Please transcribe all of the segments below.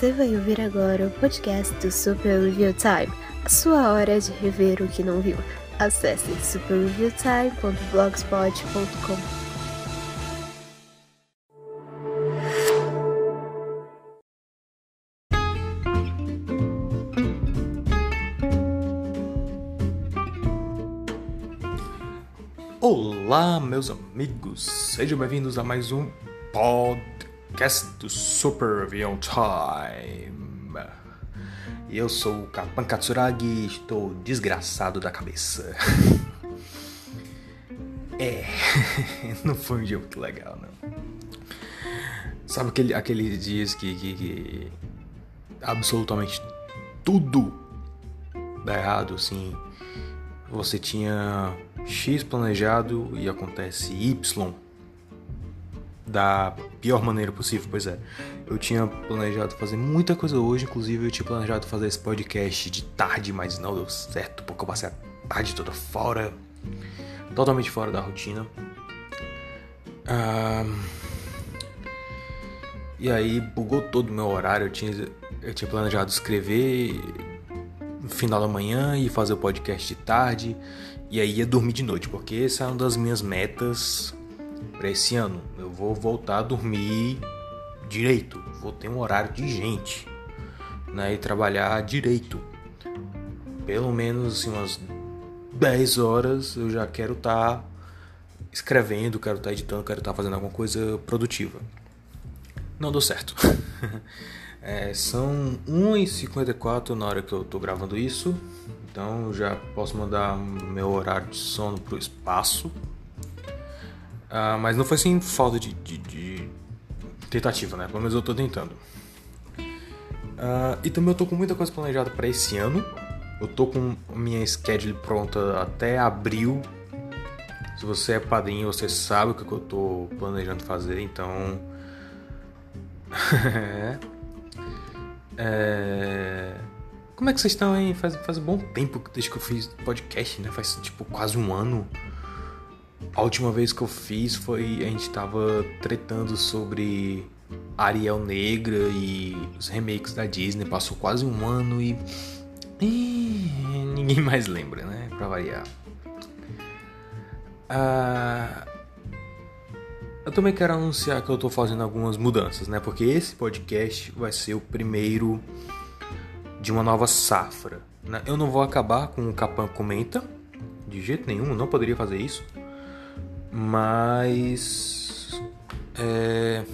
Você vai ouvir agora o podcast do Super Review Time, a sua hora de rever o que não viu. Acesse superreviewtime.blogspot.com. Olá, meus amigos, sejam bem-vindos a mais um podcast do Super Review Time. Eu sou o Kapan Katsuragi e estou desgraçado da cabeça. é, não foi um dia muito legal, não. Sabe aquele, aqueles dias que, que, que absolutamente tudo dá errado, assim? Você tinha X planejado e acontece Y da pior maneira possível, pois é. Eu tinha planejado fazer muita coisa hoje, inclusive eu tinha planejado fazer esse podcast de tarde, mas não deu certo, porque eu passei a tarde toda fora, totalmente fora da rotina. Ah, e aí bugou todo o meu horário, eu tinha, eu tinha planejado escrever no final da manhã e fazer o podcast de tarde. E aí ia dormir de noite, porque essa é uma das minhas metas para esse ano. Eu vou voltar a dormir direito, vou ter um horário de gente, né, e trabalhar direito. Pelo menos assim, umas 10 horas eu já quero estar tá escrevendo, quero estar tá editando, quero estar tá fazendo alguma coisa produtiva. Não deu certo. é, são 1h54 na hora que eu estou gravando isso. Então já posso mandar meu horário de sono pro espaço. Ah, mas não foi sem falta de, de, de, tentativa, né? Pelo menos eu tô tentando. Ah, e também eu tô com muita coisa planejada para esse ano. Eu tô com minha schedule pronta até abril. Se você é padrinho, você sabe o que eu tô planejando fazer, então. é. Como é que vocês estão aí? Faz, faz um bom tempo desde que eu fiz podcast, né? Faz tipo quase um ano. A última vez que eu fiz foi. A gente tava tretando sobre Ariel Negra e os remakes da Disney. Passou quase um ano e. e ninguém mais lembra, né? Pra variar. Ah, eu também quero anunciar que eu tô fazendo algumas mudanças, né? Porque esse podcast vai ser o primeiro de uma nova safra. Né? Eu não vou acabar com o Capan Comenta, de jeito nenhum, não poderia fazer isso. Mas. É,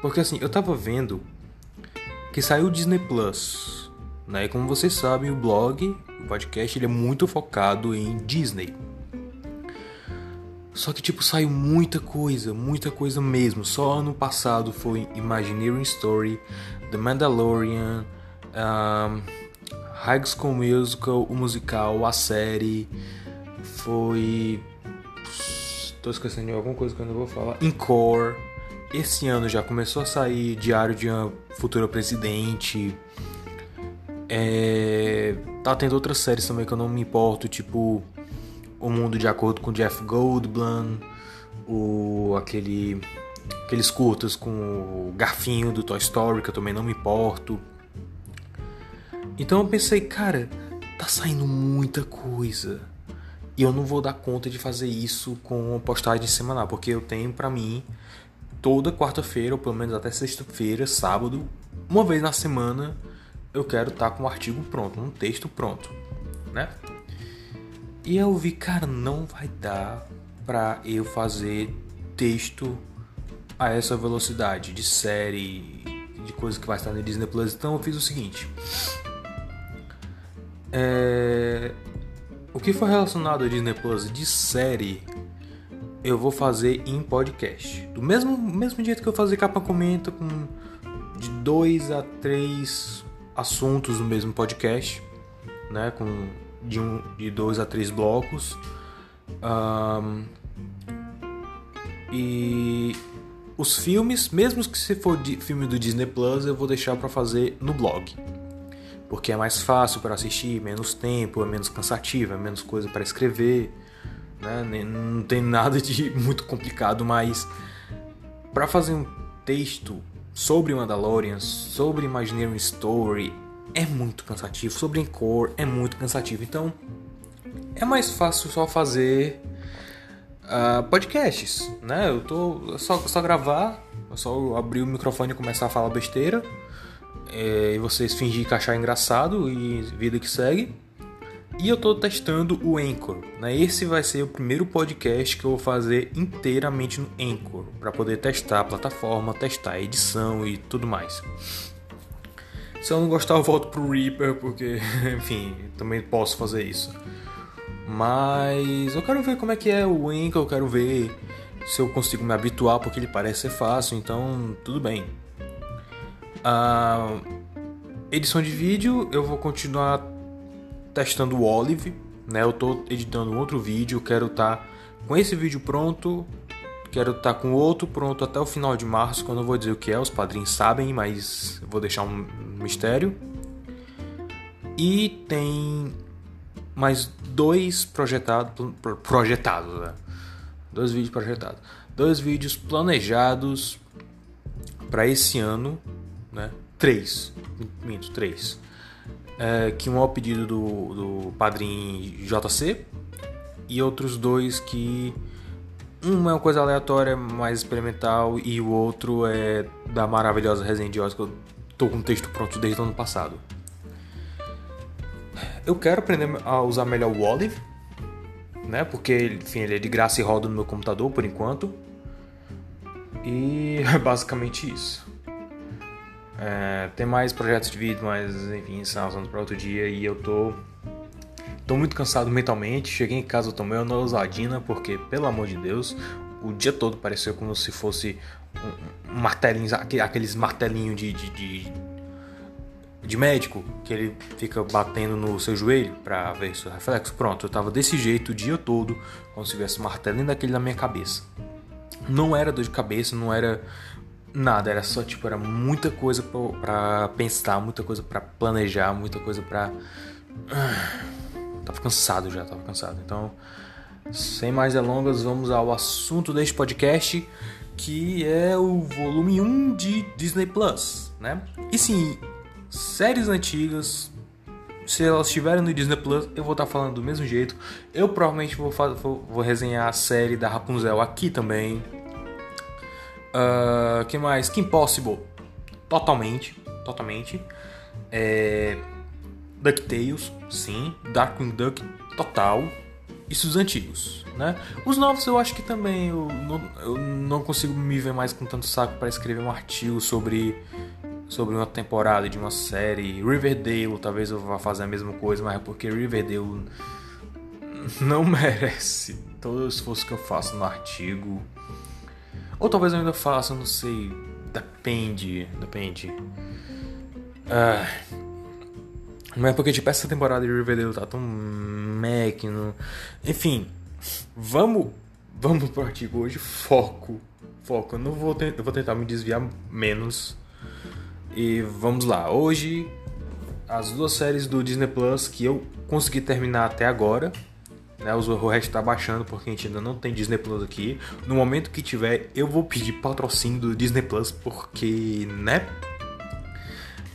porque assim, eu tava vendo que saiu o Disney Plus. Né? E como vocês sabem, o blog, o podcast, ele é muito focado em Disney. Só que, tipo, saiu muita coisa, muita coisa mesmo. Só ano passado foi Imagineering Story, The Mandalorian, um, High School Musical, o musical, a série, foi. Tô esquecendo de alguma coisa que eu não vou falar. Encore. Esse ano já começou a sair Diário de uma Futura Presidente. É... Tá tendo outras séries também que eu não me importo, tipo O Mundo de Acordo com Jeff Goldblum, o aquele aqueles curtas com o Garfinho do Toy Story que eu também não me importo. Então eu pensei, cara, tá saindo muita coisa. E eu não vou dar conta de fazer isso com postagem semanal, porque eu tenho para mim toda quarta-feira, ou pelo menos até sexta-feira, sábado, uma vez na semana, eu quero estar tá com um artigo pronto, um texto pronto, né? E eu vi, cara, não vai dar pra eu fazer texto a essa velocidade de série, de coisa que vai estar no Disney Plus. Então eu fiz o seguinte: é... O que for relacionado a Disney Plus de série, eu vou fazer em podcast. Do mesmo, mesmo jeito que eu fazer capa comenta com de dois a três assuntos no mesmo podcast, né? Com de, um, de dois a três blocos. Um, e os filmes, mesmo que se for de filme do Disney Plus, eu vou deixar para fazer no blog porque é mais fácil para assistir, menos tempo, é menos cansativo, é menos coisa para escrever, né? não tem nada de muito complicado, mas para fazer um texto sobre Mandalorian, sobre Imagineering Story é muito cansativo, sobre Encore é muito cansativo. Então é mais fácil só fazer uh, podcasts, né? Eu tô só, só gravar, é só abrir o microfone e começar a falar besteira. É, e vocês fingir que achar engraçado e vida que segue. E eu tô testando o Anchor, né? Esse vai ser o primeiro podcast que eu vou fazer inteiramente no Anchor, para poder testar a plataforma, testar a edição e tudo mais. Se eu não gostar, eu volto pro Reaper, porque, enfim, também posso fazer isso. Mas eu quero ver como é que é o Anchor, eu quero ver se eu consigo me habituar, porque ele parece ser fácil, então tudo bem. A edição de vídeo, eu vou continuar testando o Olive, né? Eu tô editando outro vídeo, quero estar tá com esse vídeo pronto, quero estar tá com outro pronto até o final de março, quando eu vou dizer o que é, os padrinhos sabem, mas vou deixar um mistério. E tem mais dois projetados, né? Dois vídeos projetados. Dois vídeos planejados para esse ano, né? Três, minto, três é, que um é o pedido do, do padrinho JC e outros dois que um é uma coisa aleatória, mais experimental e o outro é da maravilhosa resenha de que eu tô com o texto pronto desde o ano passado. Eu quero aprender a usar melhor o Olive, né? Porque enfim, ele é de graça e roda no meu computador por enquanto. E é basicamente isso. É, tem mais projetos de vídeo, mas enfim, são assuntos para outro dia e eu tô tô muito cansado mentalmente. Cheguei em casa, tomei uma ousadina porque, pelo amor de Deus, o dia todo pareceu como se fosse um, um martelinho, aqueles martelinhos de, de, de, de, médico que ele fica batendo no seu joelho para ver seu reflexo. Pronto, eu tava desse jeito o dia todo, como se tivesse um martelinho daquele na minha cabeça. Não era dor de cabeça, não era nada, era só tipo, era muita coisa para pensar, muita coisa para planejar, muita coisa para tava cansado já, tava cansado. Então, sem mais delongas, vamos ao assunto deste podcast, que é o volume 1 de Disney Plus, né? E sim, séries antigas, se elas estiverem no Disney Plus, eu vou estar falando do mesmo jeito. Eu provavelmente vou, vou, vou resenhar a série da Rapunzel aqui também, Uh, que mais? Kim Possible. Totalmente. Totalmente. É... DuckTales, sim. Darkwing Duck, total. Isso os antigos, né? Os novos eu acho que também eu não, eu não consigo me ver mais com tanto saco para escrever um artigo sobre sobre uma temporada de uma série. Riverdale, talvez eu vá fazer a mesma coisa, mas é porque Riverdale não merece todo o esforço que eu faço no artigo. Ou talvez eu ainda faça, não sei. Depende, depende. Ah, mas é porque tipo, essa temporada de Riverdale tá tão máquina. Enfim, vamos vamos pro artigo hoje. Foco. Foco. Eu não vou, eu vou tentar me desviar menos. E vamos lá. Hoje, as duas séries do Disney Plus que eu consegui terminar até agora né? O resto está baixando porque a gente ainda não tem Disney Plus aqui. No momento que tiver, eu vou pedir patrocínio do Disney Plus porque, né?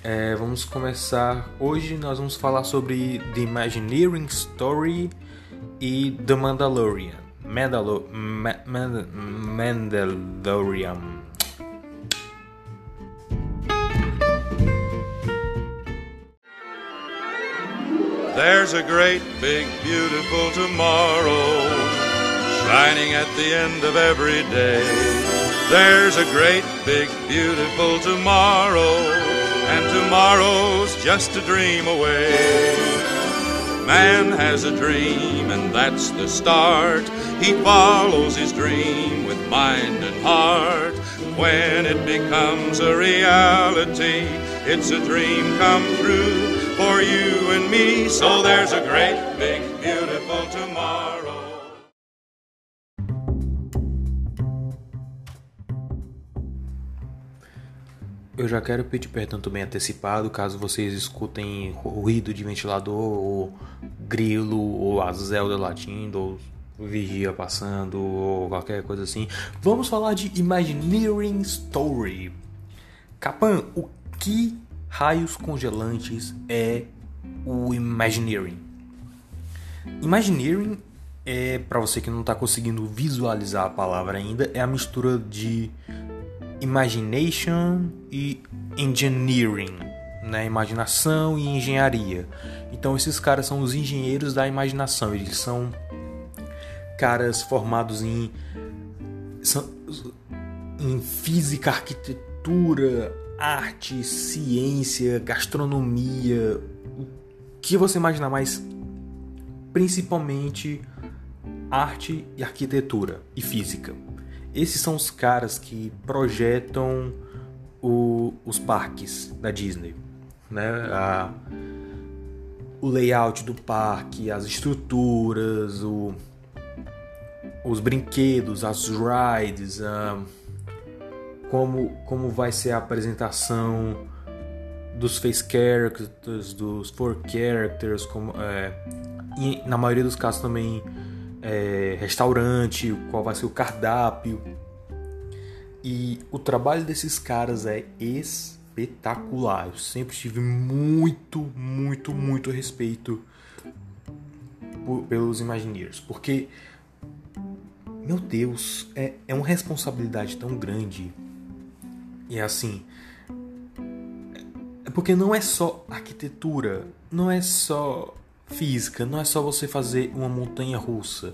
É, vamos começar. Hoje nós vamos falar sobre The Imagineering Story e The Mandalorian. Mandalo Ma Mandalorian. There's a great, big, beautiful tomorrow shining at the end of every day. There's a great, big, beautiful tomorrow, and tomorrow's just a dream away. Man has a dream, and that's the start. He follows his dream with mind and heart. When it becomes a reality, it's a dream come true for you and me. So there's a great, big, beautiful tomorrow. Eu já quero pedir perdão também antecipado caso vocês escutem ruído de ventilador, ou grilo, ou a Zelda latindo, ou vigia passando, ou qualquer coisa assim. Vamos falar de Imagineering Story. Capan, o que raios congelantes é o Imagineering? Imagineering é, para você que não está conseguindo visualizar a palavra ainda, é a mistura de imagination e engineering, né? Imaginação e engenharia. Então esses caras são os engenheiros da imaginação. Eles são caras formados em em física, arquitetura, arte, ciência, gastronomia, o que você imaginar mais, principalmente arte e arquitetura e física. Esses são os caras que projetam o, os parques da Disney, né? A, o layout do parque, as estruturas, o, os brinquedos, as rides, como, como vai ser a apresentação dos face characters, dos four characters, como, é, e na maioria dos casos também é, restaurante, qual vai ser o cardápio. E o trabalho desses caras é espetacular. Eu sempre tive muito, muito, muito respeito por, pelos Imagineers, porque meu Deus, é, é uma responsabilidade tão grande. E é assim, é porque não é só arquitetura, não é só física não é só você fazer uma montanha russa.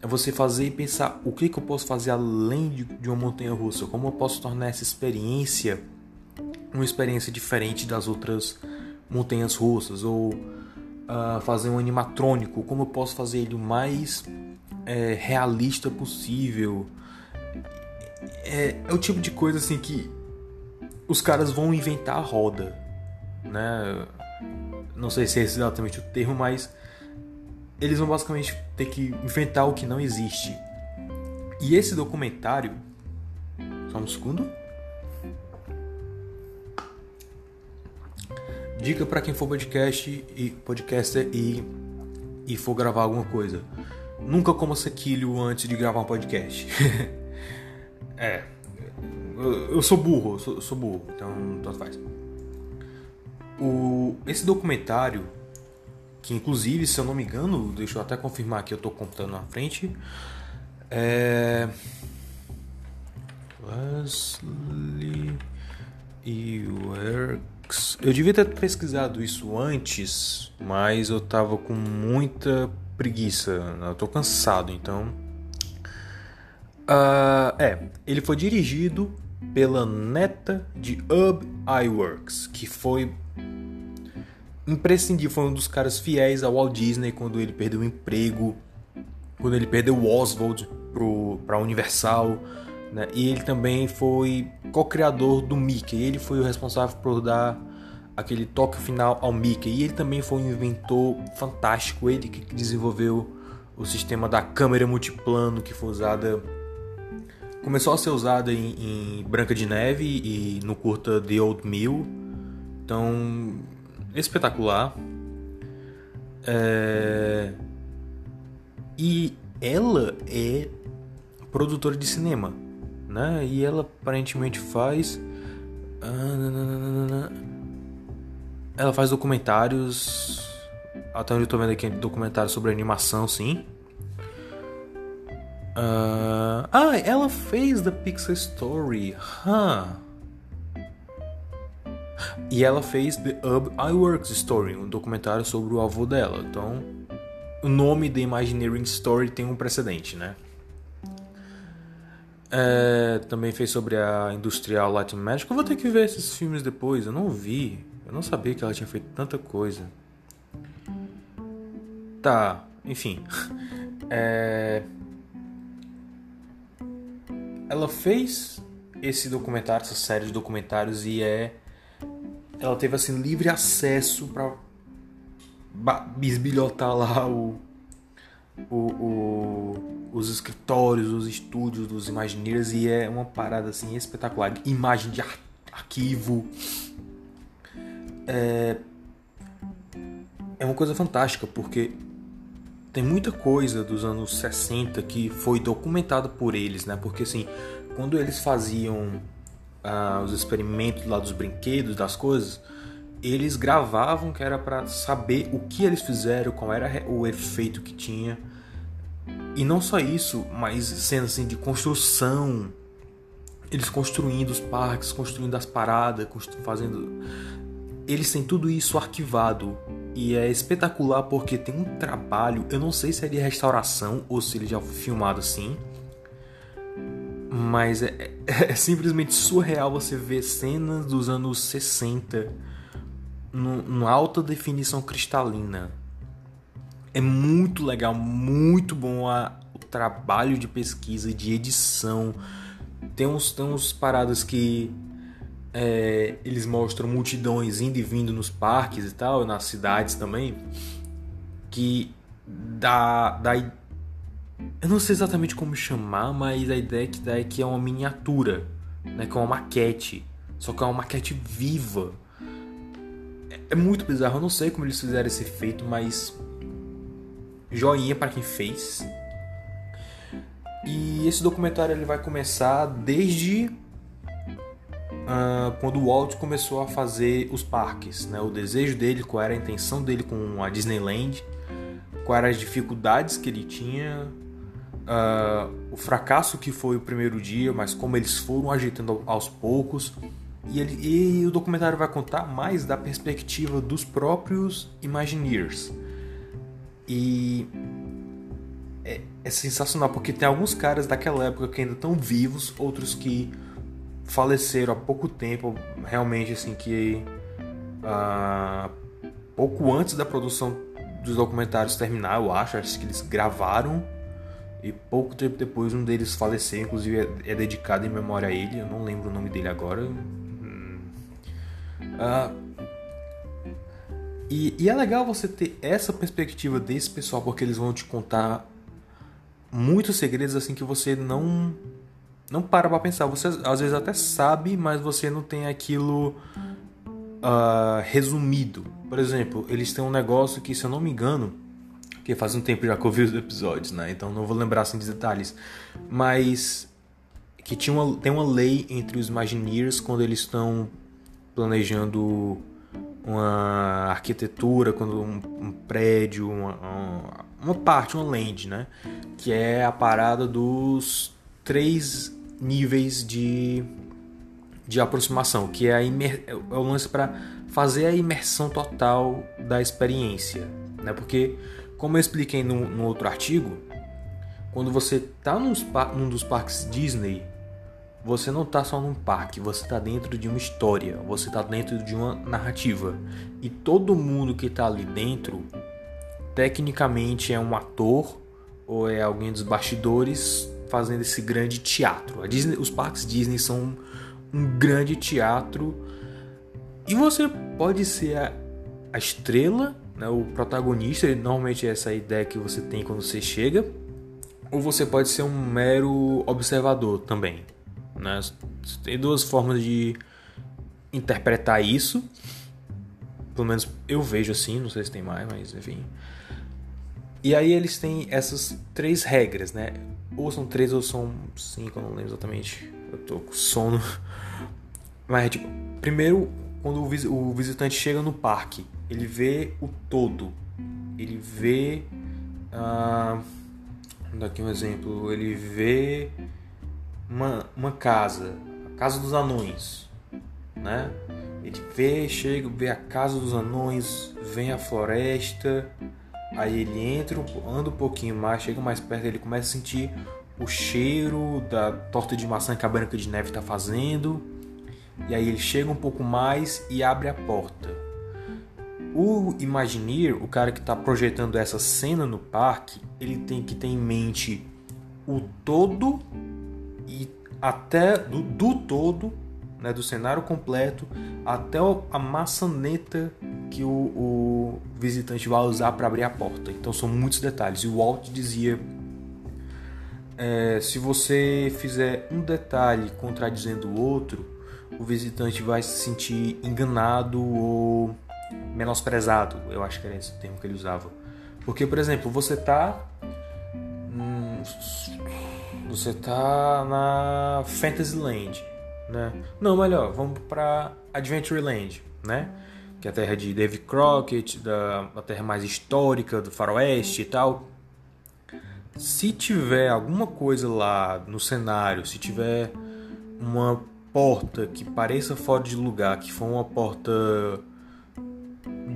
É você fazer e pensar o que, que eu posso fazer além de, uma montanha russa. Como eu posso tornar essa experiência uma experiência diferente das outras montanhas russas. Ou uh, fazer um animatrônico. Como eu posso fazer ele o mais é, realista possível. É, é o tipo de coisa assim que os caras vão inventar a roda. Né? não sei se é exatamente o termo, mas eles vão basicamente ter que inventar o que não existe. E esse documentário. Só um segundo. Dica para quem for podcast e podcaster e, e for gravar alguma coisa. Nunca coma sequilho antes de gravar um podcast. é. Eu, eu, sou burro, eu sou, eu sou burro, então tanto faz. O, esse documentário, que inclusive, se eu não me engano, deixa eu até confirmar que eu estou contando na frente, é. Wesley e Works. Eu devia ter pesquisado isso antes, mas eu tava com muita preguiça. Eu tô cansado, então. Uh, é, ele foi dirigido pela neta de Ub Iwerks, que foi imprescindível, foi um dos caras fiéis ao Walt Disney quando ele perdeu o emprego, quando ele perdeu o Oswald para a Universal, né? E ele também foi co-criador do Mickey. Ele foi o responsável por dar aquele toque final ao Mickey. E ele também foi um inventor fantástico, ele que desenvolveu o sistema da câmera multiplano que foi usada começou a ser usada em, em Branca de Neve e no curta The Old Mill. Então espetacular. É... E ela é produtora de cinema, né? E ela aparentemente faz. Ela faz documentários. Até onde eu tô vendo aqui, documentários sobre animação, sim. Uh... Ah, ela fez The Pixar Story. Huh. E ela fez The Ub Iwerks Story, um documentário sobre o avô dela. Então, o nome The Imagineering Story tem um precedente, né? É, também fez sobre a Industrial and Magic. Eu vou ter que ver esses filmes depois. Eu não vi. Eu não sabia que ela tinha feito tanta coisa. Tá, enfim. É... Ela fez esse documentário, essa série de documentários e é ela teve assim livre acesso para bisbilhotar lá o, o, o, os escritórios, os estúdios dos Imagineers e é uma parada assim espetacular. Imagem de ar arquivo. É, é uma coisa fantástica porque tem muita coisa dos anos 60 que foi documentada por eles, né? Porque assim, quando eles faziam uh, os experimentos lá dos brinquedos, das coisas, eles gravavam que era para saber o que eles fizeram, qual era o efeito que tinha. E não só isso, mas cenas assim de construção, eles construindo os parques, construindo as paradas, fazendo eles têm tudo isso arquivado e é espetacular porque tem um trabalho, eu não sei se é de restauração ou se ele já foi filmado assim, mas é, é, é simplesmente surreal você ver cenas dos anos 60 numa alta definição cristalina. É muito legal, muito bom a, o trabalho de pesquisa, de edição. Tem uns, tem uns paradas que é, eles mostram multidões indo e vindo nos parques e tal, nas cidades também, que dá, dá eu não sei exatamente como chamar, mas a ideia que dá é que é uma miniatura, né, que é uma maquete, só que é uma maquete viva. É, é muito bizarro, eu não sei como eles fizeram esse efeito, mas joinha para quem fez. E esse documentário ele vai começar desde uh, quando o Walt começou a fazer os parques, né? O desejo dele, qual era a intenção dele com a Disneyland, quais eram as dificuldades que ele tinha, uh, o fracasso que foi o primeiro dia, mas como eles foram agitando aos poucos. E, ele, e o documentário vai contar mais da perspectiva dos próprios Imagineers. E é, é, sensacional porque tem alguns caras daquela época que ainda estão vivos, outros que faleceram há pouco tempo, realmente assim que uh, pouco antes da produção dos documentários terminar, eu acho, acho que eles gravaram e pouco tempo depois um deles faleceu, inclusive é, é dedicado em memória a ele, eu não lembro o nome dele agora. Uh, e, e, é legal você ter essa perspectiva desse pessoal, porque eles vão te contar muitos segredos assim que você não não para pra pensar. Você às vezes até sabe, mas você não tem aquilo uh, resumido. Por exemplo, eles têm um negócio que, se eu não me engano, que faz um tempo já que eu vi os episódios, né? Então não vou lembrar assim de detalhes. Mas que tinha uma, tem uma lei entre os Imagineers quando eles estão planejando uma arquitetura, quando um, um prédio, uma, uma, uma, parte, uma land, né? Que é a parada dos três níveis de, de aproximação, que é, a imer, é o lance para fazer a imersão total da experiência. Né? Porque, como eu expliquei no, no outro artigo, quando você está num, num dos parques Disney, você não está só num parque, você está dentro de uma história, você está dentro de uma narrativa. E todo mundo que está ali dentro, tecnicamente é um ator ou é alguém dos bastidores fazendo esse grande teatro. Disney, os parques Disney são um grande teatro e você pode ser a, a estrela, né, o protagonista. Normalmente é essa ideia que você tem quando você chega, ou você pode ser um mero observador também. Né? Tem duas formas de interpretar isso. Pelo menos eu vejo assim, não sei se tem mais, mas enfim. E aí eles têm essas três regras, né? Ou são três ou são cinco, eu não lembro exatamente. Eu tô com sono. Mas, tipo, primeiro, quando o visitante chega no parque, ele vê o todo. Ele vê. Ah, vou dar aqui um exemplo. Ele vê uma, uma casa, a casa dos anões, né? Ele vê, chega, vê a casa dos anões, vem a floresta, Aí ele entra, anda um pouquinho mais, chega mais perto, ele começa a sentir o cheiro da torta de maçã que a Branca de Neve está fazendo. E aí ele chega um pouco mais e abre a porta. O Imagineer, o cara que está projetando essa cena no parque, ele tem que ter em mente o todo e até do, do todo né, do cenário completo até a maçaneta que o, o visitante vai usar para abrir a porta. Então são muitos detalhes. E o Walt dizia: é, se você fizer um detalhe contradizendo o outro, o visitante vai se sentir enganado ou menosprezado. Eu acho que era esse o termo que ele usava. Porque, por exemplo, você tá. Hum, você tá na Fantasyland né? Não, melhor, vamos para Adventureland, né? Que é a terra de David Crockett, da, a terra mais histórica do faroeste e tal. Se tiver alguma coisa lá no cenário, se tiver uma porta que pareça fora de lugar, que for uma porta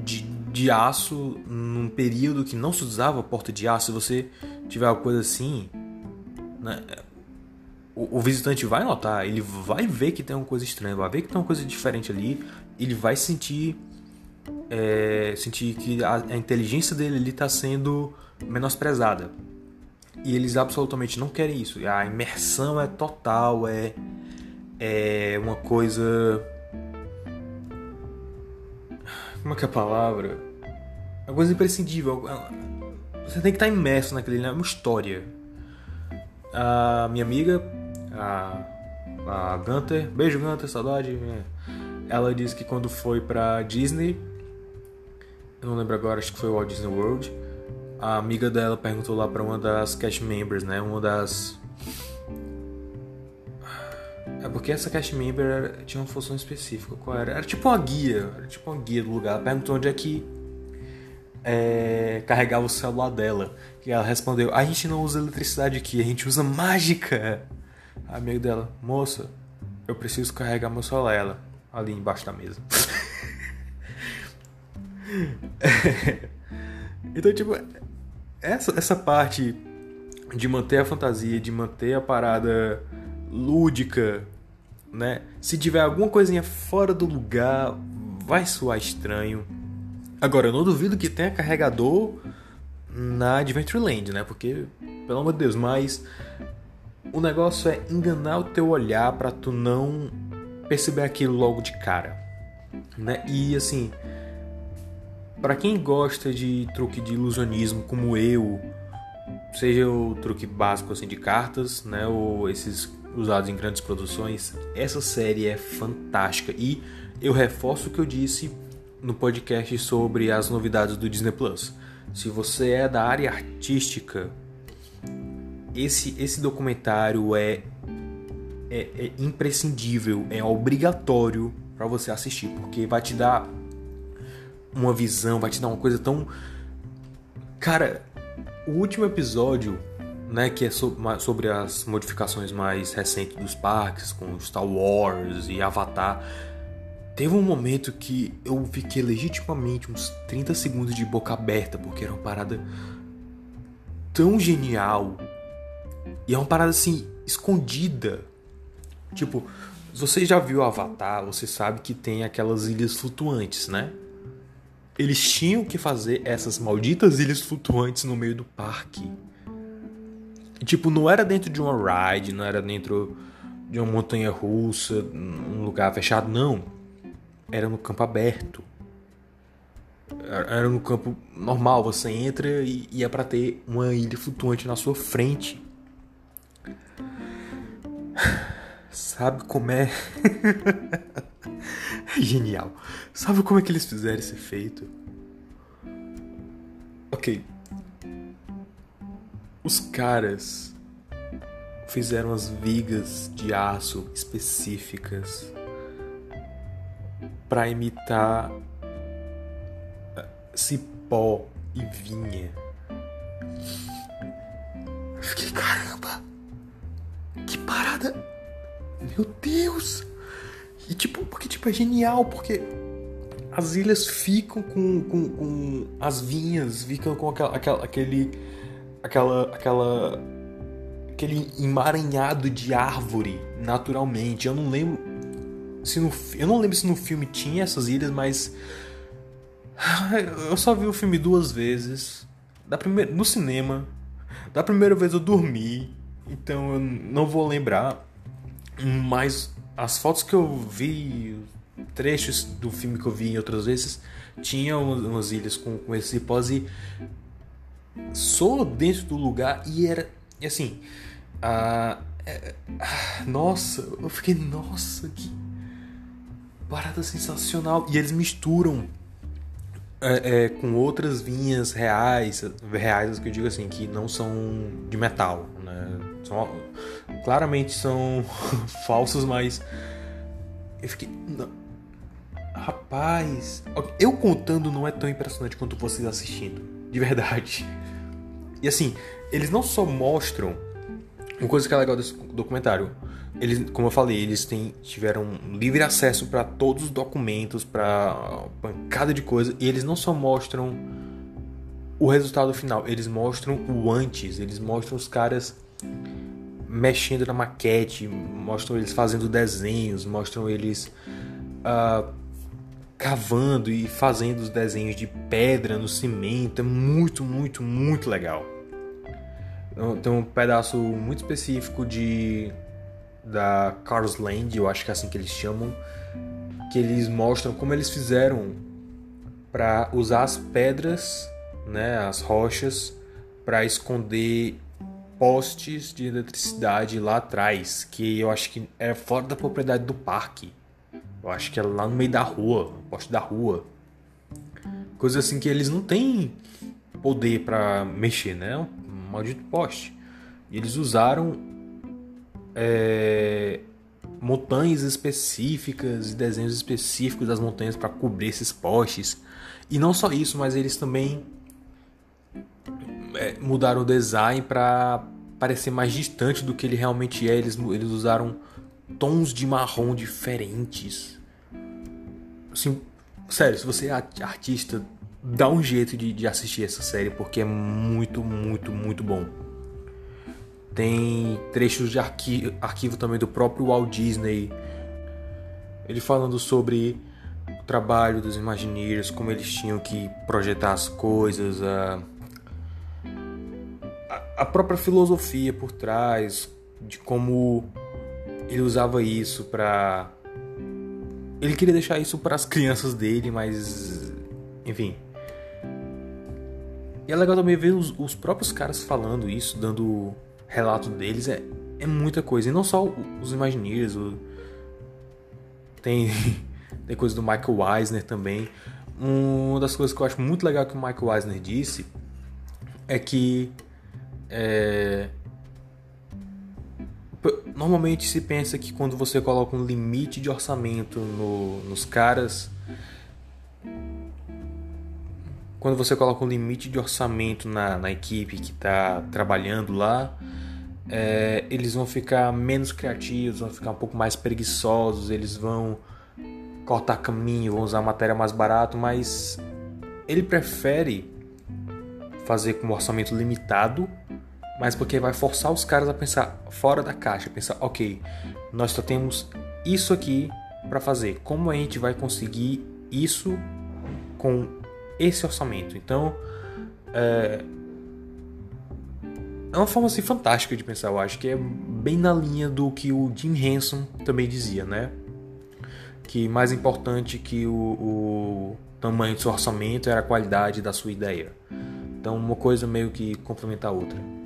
de, de aço num período que não se usava porta de aço, se você tiver alguma coisa assim, né, o, visitante vai notar, ele vai ver que tem uma coisa estranha, vai ver que tem uma coisa diferente ali, ele vai sentir é, sentir que a, a inteligência dele está sendo menosprezada. E eles absolutamente não querem isso. A imersão é total, é, é uma coisa. Como é que é a palavra? É uma coisa imprescindível. Você tem que estar imerso naquele. É uma história. A minha amiga, a, a Gunter, beijo Gunter, saudade. Ela disse que quando foi pra Disney, eu não lembro agora, acho que foi Walt Disney World a amiga dela perguntou lá para uma das cast members, né? Uma das é porque essa cast member tinha uma função específica. Qual era? Era tipo uma guia. Era tipo uma guia do lugar. Ela perguntou onde é que é, carregava o celular dela. E ela respondeu: A gente não usa eletricidade aqui, a gente usa mágica. A amiga dela: Moça, eu preciso carregar meu celular. Ela, ali embaixo da mesa. então, tipo, essa, essa parte de manter a fantasia, de manter a parada lúdica, né? Se tiver alguma coisinha fora do lugar, vai soar estranho. Agora, eu não duvido que tenha carregador na Adventureland, né? Porque, pelo amor de Deus, mas o negócio é enganar o teu olhar para tu não perceber aquilo logo de cara, né? E assim, para quem gosta de truque de ilusionismo como eu, seja o truque básico assim de cartas, né, ou esses usados em grandes produções, essa série é fantástica e eu reforço o que eu disse no podcast sobre as novidades do Disney Plus. Se você é da área artística, esse esse documentário é é, é imprescindível, é obrigatório para você assistir, porque vai te dar uma visão, vai te dar uma coisa tão. Cara, o último episódio, né, que é sobre as modificações mais recentes dos parques, com Star Wars e Avatar, teve um momento que eu fiquei legitimamente uns 30 segundos de boca aberta, porque era uma parada tão genial. E é uma parada assim, escondida. Tipo, você já viu Avatar, você sabe que tem aquelas ilhas flutuantes, né? Eles tinham que fazer essas malditas ilhas flutuantes no meio do parque. E, tipo, não era dentro de uma ride, não era dentro de uma montanha russa, um lugar fechado, não. Era no campo aberto. Era no campo normal, você entra e, e é para ter uma ilha flutuante na sua frente. Sabe como é? Genial. Sabe como é que eles fizeram esse efeito? Ok. Os caras fizeram as vigas de aço específicas para imitar cipó e vinha. Fiquei, caramba! Que parada! Meu Deus! E tipo, porque tipo, é genial, porque as ilhas ficam com, com, com as vinhas, ficam com aquela, aquela, aquele. aquela. aquela. aquele emaranhado de árvore naturalmente. Eu não lembro. Se no, eu não lembro se no filme tinha essas ilhas, mas. Eu só vi o filme duas vezes. Da primeira, no cinema. Da primeira vez eu dormi. Então eu não vou lembrar. Mas as fotos que eu vi, trechos do filme que eu vi em outras vezes, tinham umas ilhas com, com esse cipós e só dentro do lugar e era assim. Ah, é, nossa, eu fiquei, nossa, que parada sensacional. E eles misturam é, é, com outras vinhas reais, reais que eu digo assim, que não são de metal? São, claramente são falsos, mas Eu fiquei. Não. Rapaz, eu contando não é tão impressionante quanto vocês assistindo. De verdade. E assim, eles não só mostram. Uma coisa que é legal desse documentário. Eles, como eu falei, eles têm, tiveram livre acesso para todos os documentos, para pancada de coisa. E eles não só mostram o resultado final, eles mostram o antes. Eles mostram os caras mexendo na maquete, mostram eles fazendo desenhos, mostram eles uh, cavando e fazendo os desenhos de pedra no cimento. É muito, muito, muito legal. Então, tem um pedaço muito específico de da Carlos Land, eu acho que é assim que eles chamam, que eles mostram como eles fizeram para usar as pedras, né, as rochas, para esconder postes de eletricidade lá atrás, que eu acho que é fora da propriedade do parque. Eu acho que é lá no meio da rua, poste da rua. Coisa assim que eles não têm poder para mexer, né? Um maldito poste. E eles usaram é, montanhas específicas e desenhos específicos das montanhas para cobrir esses postes. E não só isso, mas eles também é, mudaram o design para parecer mais distante do que ele realmente é. Eles, eles usaram tons de marrom diferentes. Assim, sério, se você é artista, dá um jeito de, de assistir essa série porque é muito, muito, muito bom. Tem trechos de arquivo, arquivo também do próprio Walt Disney. Ele falando sobre o trabalho dos Imagineers, como eles tinham que projetar as coisas, a, a própria filosofia por trás, de como ele usava isso para ele queria deixar isso para as crianças dele, mas enfim. E é legal também ver os, os próprios caras falando isso, dando relato deles é, é muita coisa. E não só os Imagineers, o... tem, tem coisa do Michael Eisner também. Uma das coisas que eu acho muito legal que o Michael Eisner disse é que é, normalmente se pensa que quando você coloca um limite de orçamento no, nos caras, quando você coloca um limite de orçamento na, na equipe que está trabalhando lá, é, eles vão ficar menos criativos, vão ficar um pouco mais preguiçosos, eles vão cortar caminho, vão usar matéria mais barato, mas ele prefere fazer com um orçamento limitado, mas porque vai forçar os caras a pensar fora da caixa, pensar, ok, nós só temos isso aqui para fazer, como a gente vai conseguir isso com esse orçamento? Então, é, é uma forma assim fantástica de pensar, eu acho que é bem na linha do que o Jim Henson também dizia, né? Que mais importante que o, o tamanho do seu orçamento era a qualidade da sua ideia. Então, uma coisa meio que complementa a outra.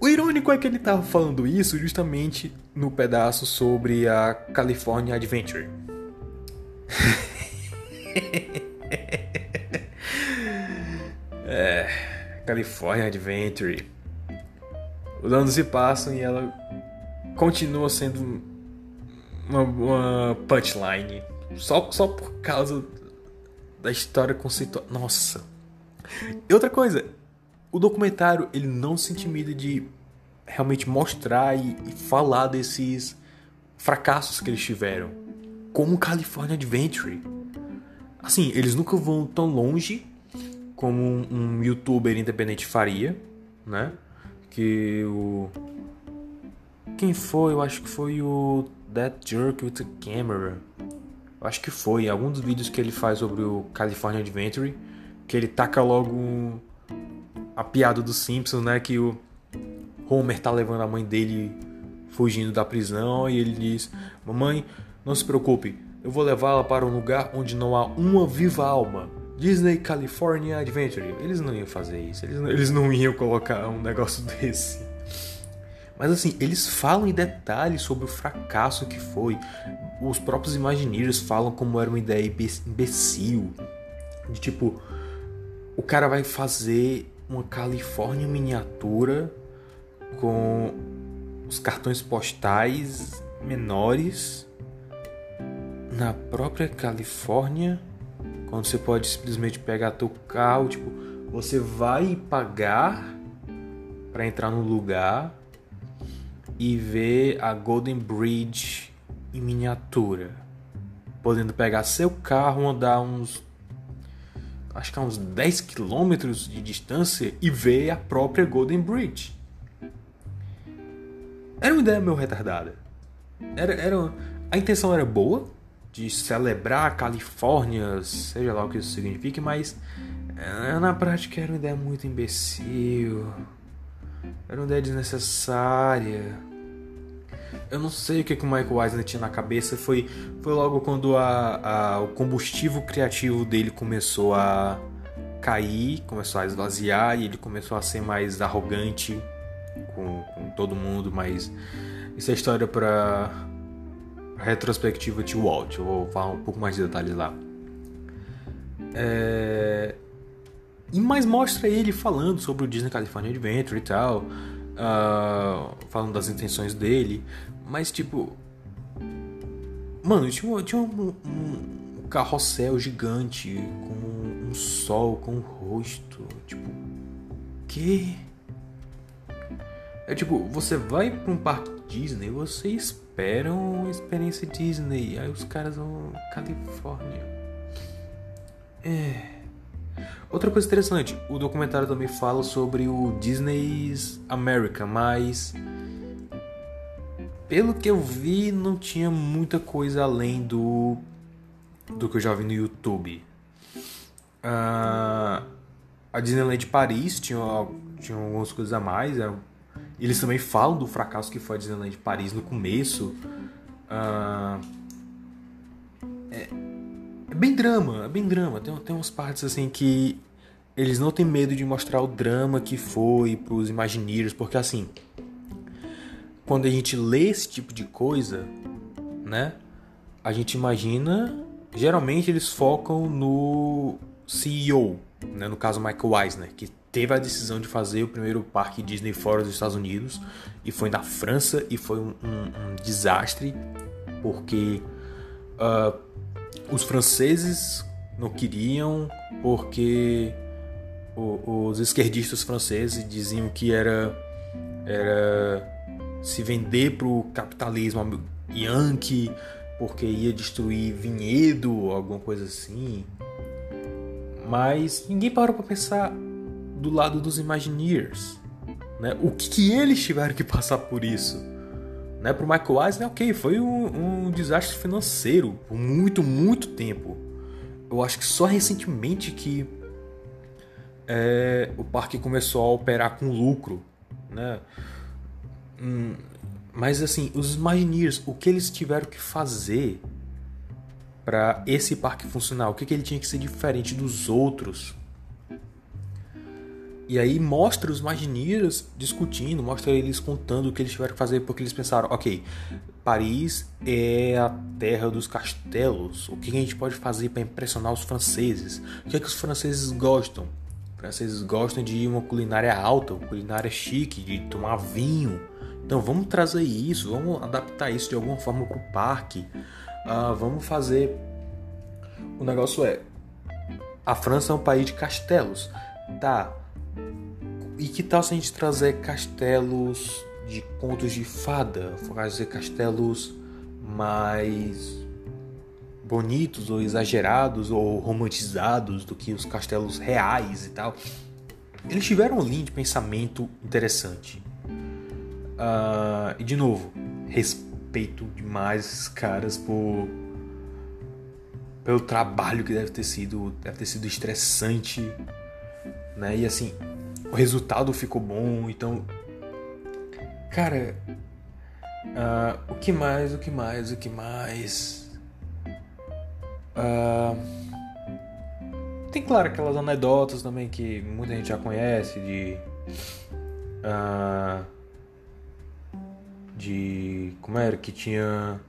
O irônico é que ele estava falando isso justamente no pedaço sobre a California Adventure. é. California Adventure. Os anos se passam e ela continua sendo uma, uma punchline. Só, só por causa da história conceitual. Nossa. E outra coisa, o documentário ele não se intimida de realmente mostrar e, e falar desses fracassos que eles tiveram. Como California Adventure. Assim, eles nunca vão tão longe como um, um youtuber independente faria, né? Que o. Quem foi? Eu acho que foi o That Jerk with a Camera. Eu acho que foi. Algum dos vídeos que ele faz sobre o California Adventure. Que ele taca logo a piada dos Simpsons, né? Que o Homer tá levando a mãe dele fugindo da prisão e ele diz: Mamãe, não se preocupe, eu vou levá-la para um lugar onde não há uma viva alma. Disney California Adventure. Eles não iam fazer isso, eles não, eles não iam colocar um negócio desse. Mas assim, eles falam em detalhes sobre o fracasso que foi. Os próprios Imagineers falam como era uma ideia imbecil. De tipo, o cara vai fazer uma Califórnia miniatura com os cartões postais menores na própria Califórnia, quando você pode simplesmente pegar teu carro, tipo, você vai pagar para entrar no lugar e ver a Golden Bridge em miniatura, podendo pegar seu carro, andar uns acho que a uns 10 quilômetros de distância e ver a própria Golden Bridge. Era uma ideia meio retardada. Era, era, a intenção era boa, de celebrar a Califórnia, seja lá o que isso signifique, mas eh, na prática era uma ideia muito imbecil. Era uma ideia desnecessária. Eu não sei o que, que o Michael Eisner tinha na cabeça. Foi, foi logo quando a, a, o combustível criativo dele começou a cair, começou a esvaziar e ele começou a ser mais arrogante com, com todo mundo. Mas isso é história para retrospectiva de Walt. Eu vou falar um pouco mais de detalhes lá. É... E mais mostra ele falando sobre o Disney California Adventure e tal, uh, falando das intenções dele, mas tipo, mano, tinha, tinha um, um, carrossel gigante com um sol com um rosto, tipo, que? É tipo, você vai pra um parque Disney, você espera uma experiência Disney, aí os caras vão Califórnia. É. Outra coisa interessante, o documentário também fala sobre o Disney's America, mas pelo que eu vi não tinha muita coisa além do do que eu já vi no YouTube. Uh, a Disneyland Paris tinha, tinha algumas coisas a mais. Era, eles também falam do fracasso que foi a Disneyland Paris no começo. Uh, é, é bem drama, é bem drama. Tem, tem umas partes assim que eles não têm medo de mostrar o drama que foi pros Imagineers, porque assim, quando a gente lê esse tipo de coisa, né? A gente imagina, geralmente eles focam no CEO, né, no caso Michael Eisner, que teve a decisão de fazer o primeiro parque Disney fora dos Estados Unidos e foi na França e foi um, um, um desastre porque uh, os franceses não queriam porque o, os esquerdistas franceses diziam que era era se vender para o capitalismo yankee porque ia destruir vinhedo, alguma coisa assim. Mas ninguém parou para pensar do lado dos Imagineers, né? O que, que eles tiveram que passar por isso? Né, para o Michael Eisner, ok, foi um, um, desastre financeiro por muito, muito tempo. Eu acho que só recentemente que é, o parque começou a operar com lucro, né? Hum, mas assim, os Imagineers, o que eles tiveram que fazer para esse parque funcionar? O que, que ele tinha que ser diferente dos outros? E aí mostra os Imagineers discutindo, mostra eles contando o que eles tiveram que fazer, porque eles pensaram, ok, Paris é a terra dos castelos, o que a gente pode fazer para impressionar os franceses? O que é que os franceses gostam? Os franceses gostam de uma culinária alta, uma culinária chique, de tomar vinho. Então vamos trazer isso, vamos adaptar isso de alguma forma para o parque. Uh, vamos fazer. O negócio é: a França é um país de castelos. Tá, e que tal se a gente trazer castelos de contos de fada? Fazer castelos mais bonitos ou exagerados ou romantizados do que os castelos reais e tal. Eles tiveram um linha de pensamento interessante. Uh, e de novo, respeito demais esses caras por pelo trabalho que deve ter sido deve ter sido estressante, né? E assim, o resultado ficou bom, então. Cara. Uh, o que mais, o que mais, o que mais. Uh, tem, claro, aquelas anedotas também que muita gente já conhece de. Uh, de. Como era? Que tinha.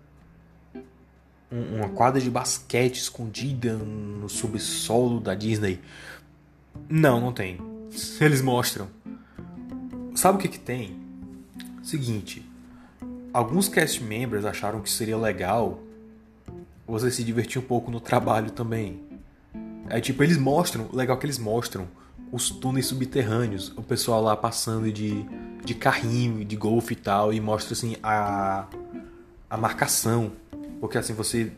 uma quadra de basquete escondida no subsolo da Disney. Não, não tem eles mostram. Sabe o que que tem? Seguinte, alguns cast members acharam que seria legal o, você se divertir um pouco no trabalho também. É tipo, eles mostram, legal que eles mostram os túneis subterrâneos, o pessoal lá passando de, de carrinho, de golfe e tal, e mostra assim a, a marcação. Porque assim você.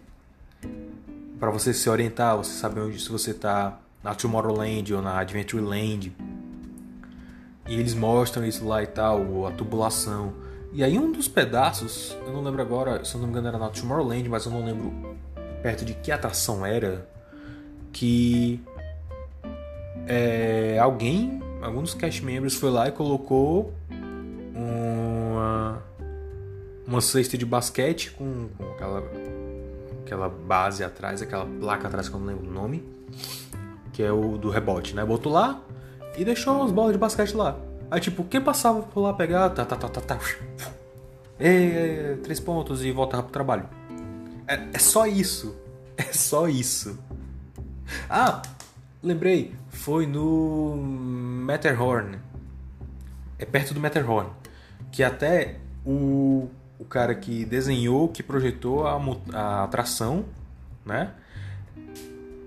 para você se orientar, você saber onde se você tá na Tomorrowland ou na Adventureland. E eles mostram isso lá e tal, a tubulação. E aí um dos pedaços, eu não lembro agora, se eu não me engano era na Tomorrowland, mas eu não lembro perto de que atração era, que é, alguém, algum dos cast members foi lá e colocou uma, uma cesta de basquete com, com aquela, aquela base atrás, aquela placa atrás que eu não lembro o nome, que é o do rebote, né? Botou lá e deixou as bolas de basquete lá. Aí, tipo, quem passava por lá pegar, tá, tá, tá, tá, tá. E, três pontos e voltava pro trabalho. É, é só isso. É só isso. Ah, lembrei. Foi no Matterhorn. É perto do Matterhorn. Que até o, o cara que desenhou, que projetou a, a atração, né?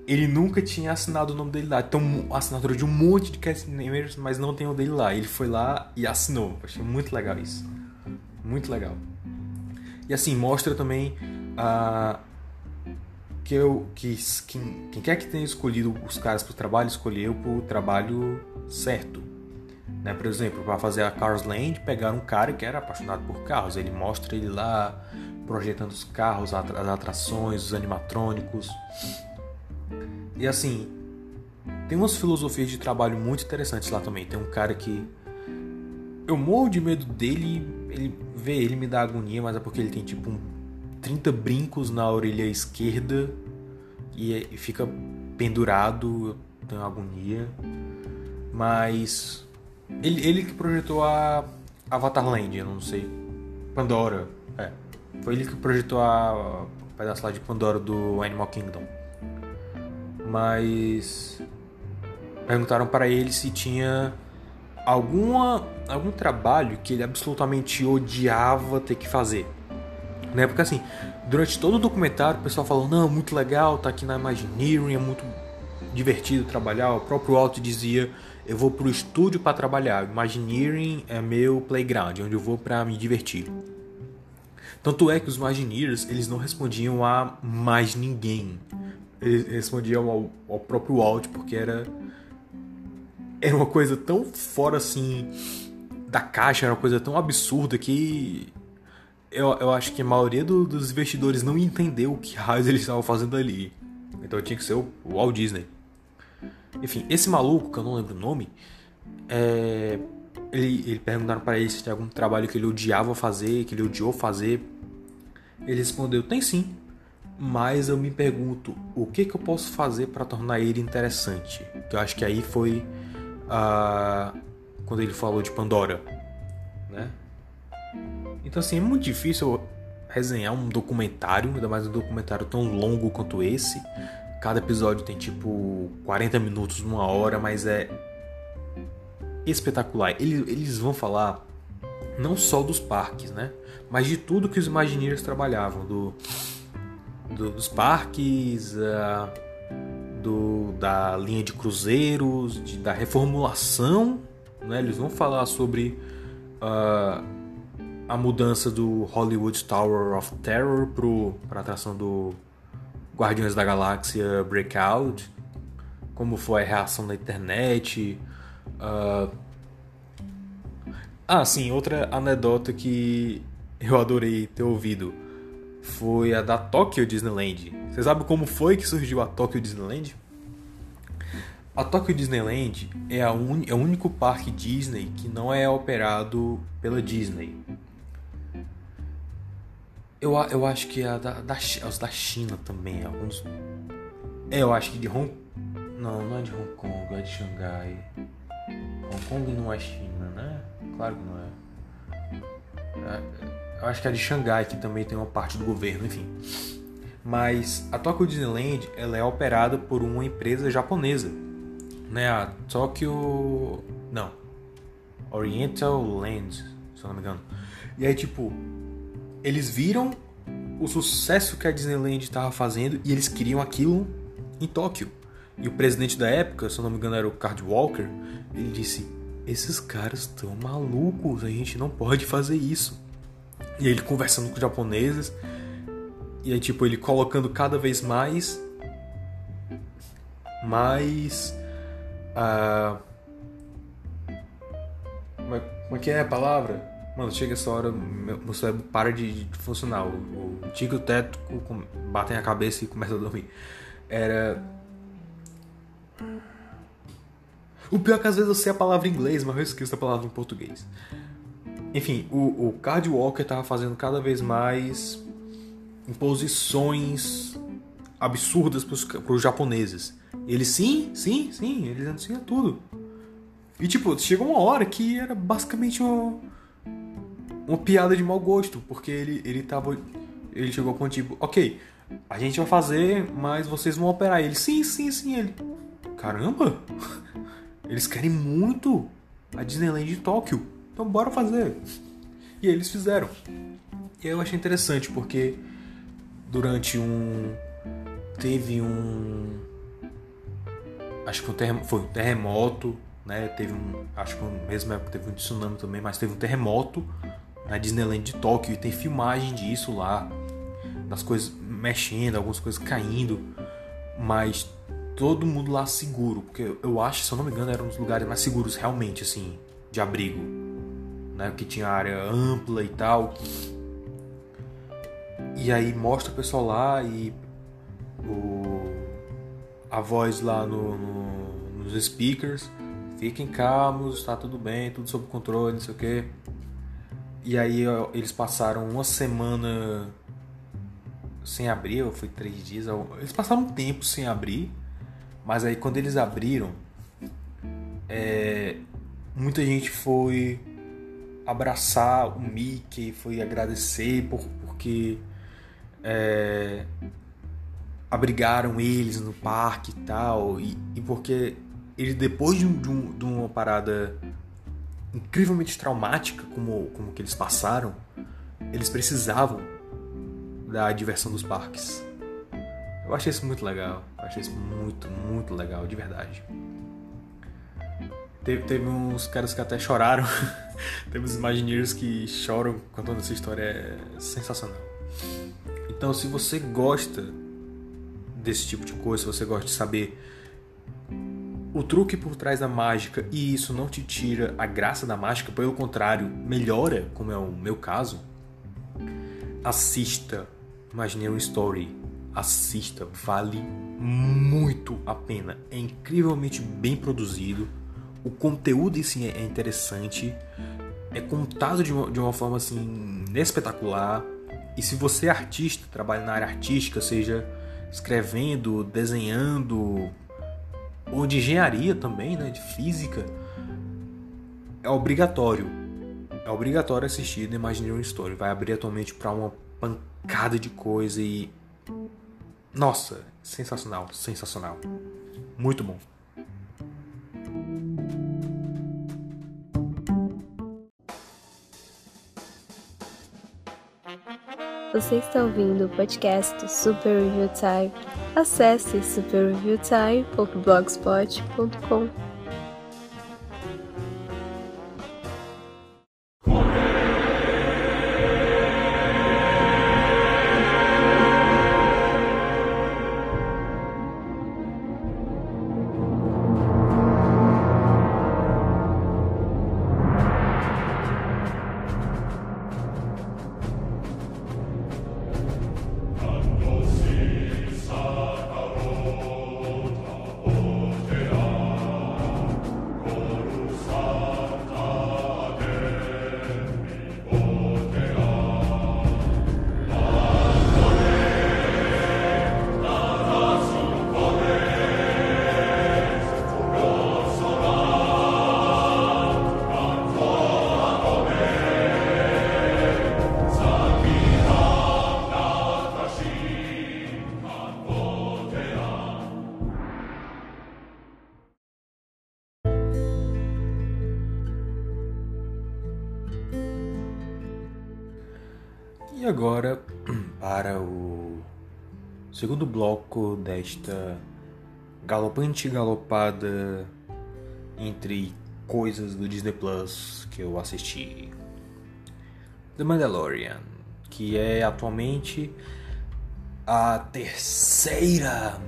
ele nunca tinha assinado o nome dele lá. Então, a assinatura de um monte de cast members, mas não tem o dele lá. Ele foi lá e assinou. Achei muito legal isso. Muito legal. E assim, mostra também uh, que, eu, que quem, quem quer que tenha escolhido os caras para o trabalho, escolheu para o trabalho certo. Né? Por exemplo, para fazer a Cars Land, pegaram um cara que era apaixonado por carros. Ele mostra ele lá projetando os carros, as atrações, os animatrônicos. E assim, tem umas filosofias de trabalho muito interessantes lá também. Tem um cara que eu morro de medo dele, ele vê ele me dá agonia, mas é porque ele tem tipo um 30 brincos na orelha esquerda e, é, e fica pendurado, eu tenho agonia. Mas ele, ele que projetou a Avatar Land, eu não sei. Pandora, é. Foi ele que projetou a, a pedaço lá de Pandora do Animal Kingdom mas perguntaram para ele se tinha alguma algum trabalho que ele absolutamente odiava ter que fazer. Né? Porque assim, durante todo o documentário o pessoal falou, não, muito legal, tá aqui na Imagineering, é muito divertido trabalhar. O próprio Walt dizia, eu vou pro estúdio para trabalhar. Imagineering é meu playground, onde eu vou para me divertir. Tanto é que os Imagineers, eles não respondiam a mais ninguém ele respondia ao, ao próprio Walt, porque era era uma coisa tão fora assim da caixa, era uma coisa tão absurda que eu, eu acho que a maioria do, dos investidores não entendeu o que raios eles estavam fazendo ali. Então tinha que ser o, o Walt Disney. Enfim, esse maluco, que eu não lembro o nome, é, ele, ele perguntaram para ele se tinha algum trabalho que ele odiava fazer, que ele odiou fazer. Ele respondeu: tem sim mas eu me pergunto o que, que eu posso fazer para tornar ele interessante. Que eu acho que aí foi uh, quando ele falou de Pandora, né? Então assim é muito difícil resenhar um documentário, ainda mais um documentário tão longo quanto esse. Cada episódio tem tipo 40 minutos, uma hora, mas é espetacular. Eles, eles vão falar não só dos parques, né? Mas de tudo que os Imagineers trabalhavam, do do, dos parques, uh, do, da linha de cruzeiros, de, da reformulação. Né? Eles vão falar sobre uh, a mudança do Hollywood Tower of Terror para a atração do Guardiões da Galáxia Breakout, como foi a reação da internet. Uh... Ah, sim, outra anedota que eu adorei ter ouvido foi a da Tokyo Disneyland. Você sabe como foi que surgiu a Tokyo Disneyland? A Tokyo Disneyland é, un... é o único parque Disney que não é operado pela Disney. Eu, eu acho que é a da, da, os da China também, alguns. É, eu acho que de Hong. Não, não é de Hong Kong, é de Xangai. Hong Kong não é China, né? Claro que não é. é eu acho que é de Xangai, que também tem uma parte do governo, enfim. Mas a Tokyo Disneyland ela é operada por uma empresa japonesa, né? A Tokyo, não, Oriental Land, se eu não me engano. E aí tipo, eles viram o sucesso que a Disneyland estava fazendo e eles queriam aquilo em Tóquio. E o presidente da época, se eu não me engano era o Card Walker, ele disse: Esses caras estão malucos, a gente não pode fazer isso. E ele conversando com os japoneses, e aí tipo ele colocando cada vez mais. Mais. Uh, como é que é a palavra? Mano, chega essa hora, meu cérebro para de, de funcionar. O, o tico o teto, batem a cabeça e começa a dormir. Era. O pior é que às vezes eu sei a palavra em inglês, mas eu esqueço a palavra em português. Enfim, o, o Card Walker tava fazendo cada vez mais imposições absurdas para os japoneses. Eles sim, sim, sim, eles anunciam tudo. E tipo, chegou uma hora que era basicamente uma, uma piada de mau gosto, porque ele, ele tava. Ele chegou com tipo, ok, a gente vai fazer, mas vocês vão operar. Ele, sim, sim, sim. Ele, caramba, eles querem muito a Disneyland de Tóquio, então bora fazer. E eles fizeram. E eu achei interessante, porque durante um. Teve um. Acho que um terremoto, foi um terremoto, né? Teve um. Acho que no mesmo época teve um tsunami também, mas teve um terremoto na Disneyland de Tóquio e tem filmagem disso lá, das coisas mexendo, algumas coisas caindo, mas todo mundo lá seguro, porque eu acho, se eu não me engano, era um dos lugares mais seguros realmente, assim, de abrigo, né, que tinha área ampla e tal. E aí mostra o pessoal lá e o, a voz lá no, no, nos speakers, fiquem calmos, tá tudo bem, tudo sob controle, não sei o que. E aí eles passaram uma semana sem abrir, ou foi três dias. Eles passaram um tempo sem abrir, mas aí quando eles abriram, é, muita gente foi abraçar o Mickey, foi agradecer por, porque é, abrigaram eles no parque e tal, e, e porque eles depois de, de, um, de uma parada incrivelmente traumática como, como que eles passaram, eles precisavam da diversão dos parques. Eu achei isso muito legal. Eu achei isso muito, muito legal, de verdade. Teve, teve uns caras que até choraram. teve uns Imagineers que choram contando essa história. É sensacional. Então, se você gosta desse tipo de coisa, se você gosta de saber o truque por trás da mágica e isso não te tira a graça da mágica, pelo contrário, melhora, como é o meu caso, assista Imagineering Story. Assista, vale muito a pena. É incrivelmente bem produzido. O conteúdo em si é interessante. É contado de uma, de uma forma assim espetacular. E se você é artista, trabalha na área artística, seja escrevendo, desenhando, ou de engenharia também, né, de física, é obrigatório. É obrigatório assistir The Imagineering Story. Vai abrir atualmente para uma pancada de coisa e nossa, sensacional, sensacional. Muito bom. Você está ouvindo o podcast Super Review Time. Acesse superreviewtime.blogspot.com. para o segundo bloco desta galopante galopada entre coisas do Disney Plus que eu assisti. The Mandalorian, que é atualmente a terceira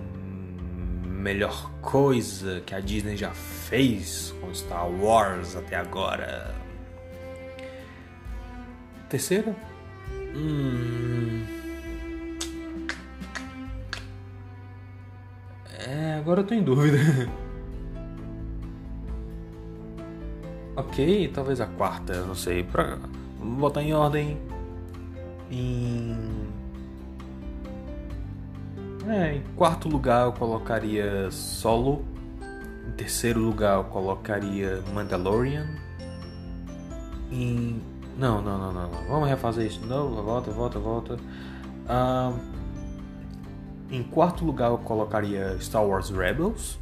melhor coisa que a Disney já fez com Star Wars até agora. Terceira? Hum. É, agora eu tô em dúvida. ok, talvez a quarta, não sei. Pra botar em ordem. Em. É, em quarto lugar eu colocaria Solo. Em terceiro lugar eu colocaria Mandalorian. Em não, não, não, não, não. Vamos refazer isso de novo. Volta, volta, volta. Em quarto lugar eu colocaria Star Wars Rebels.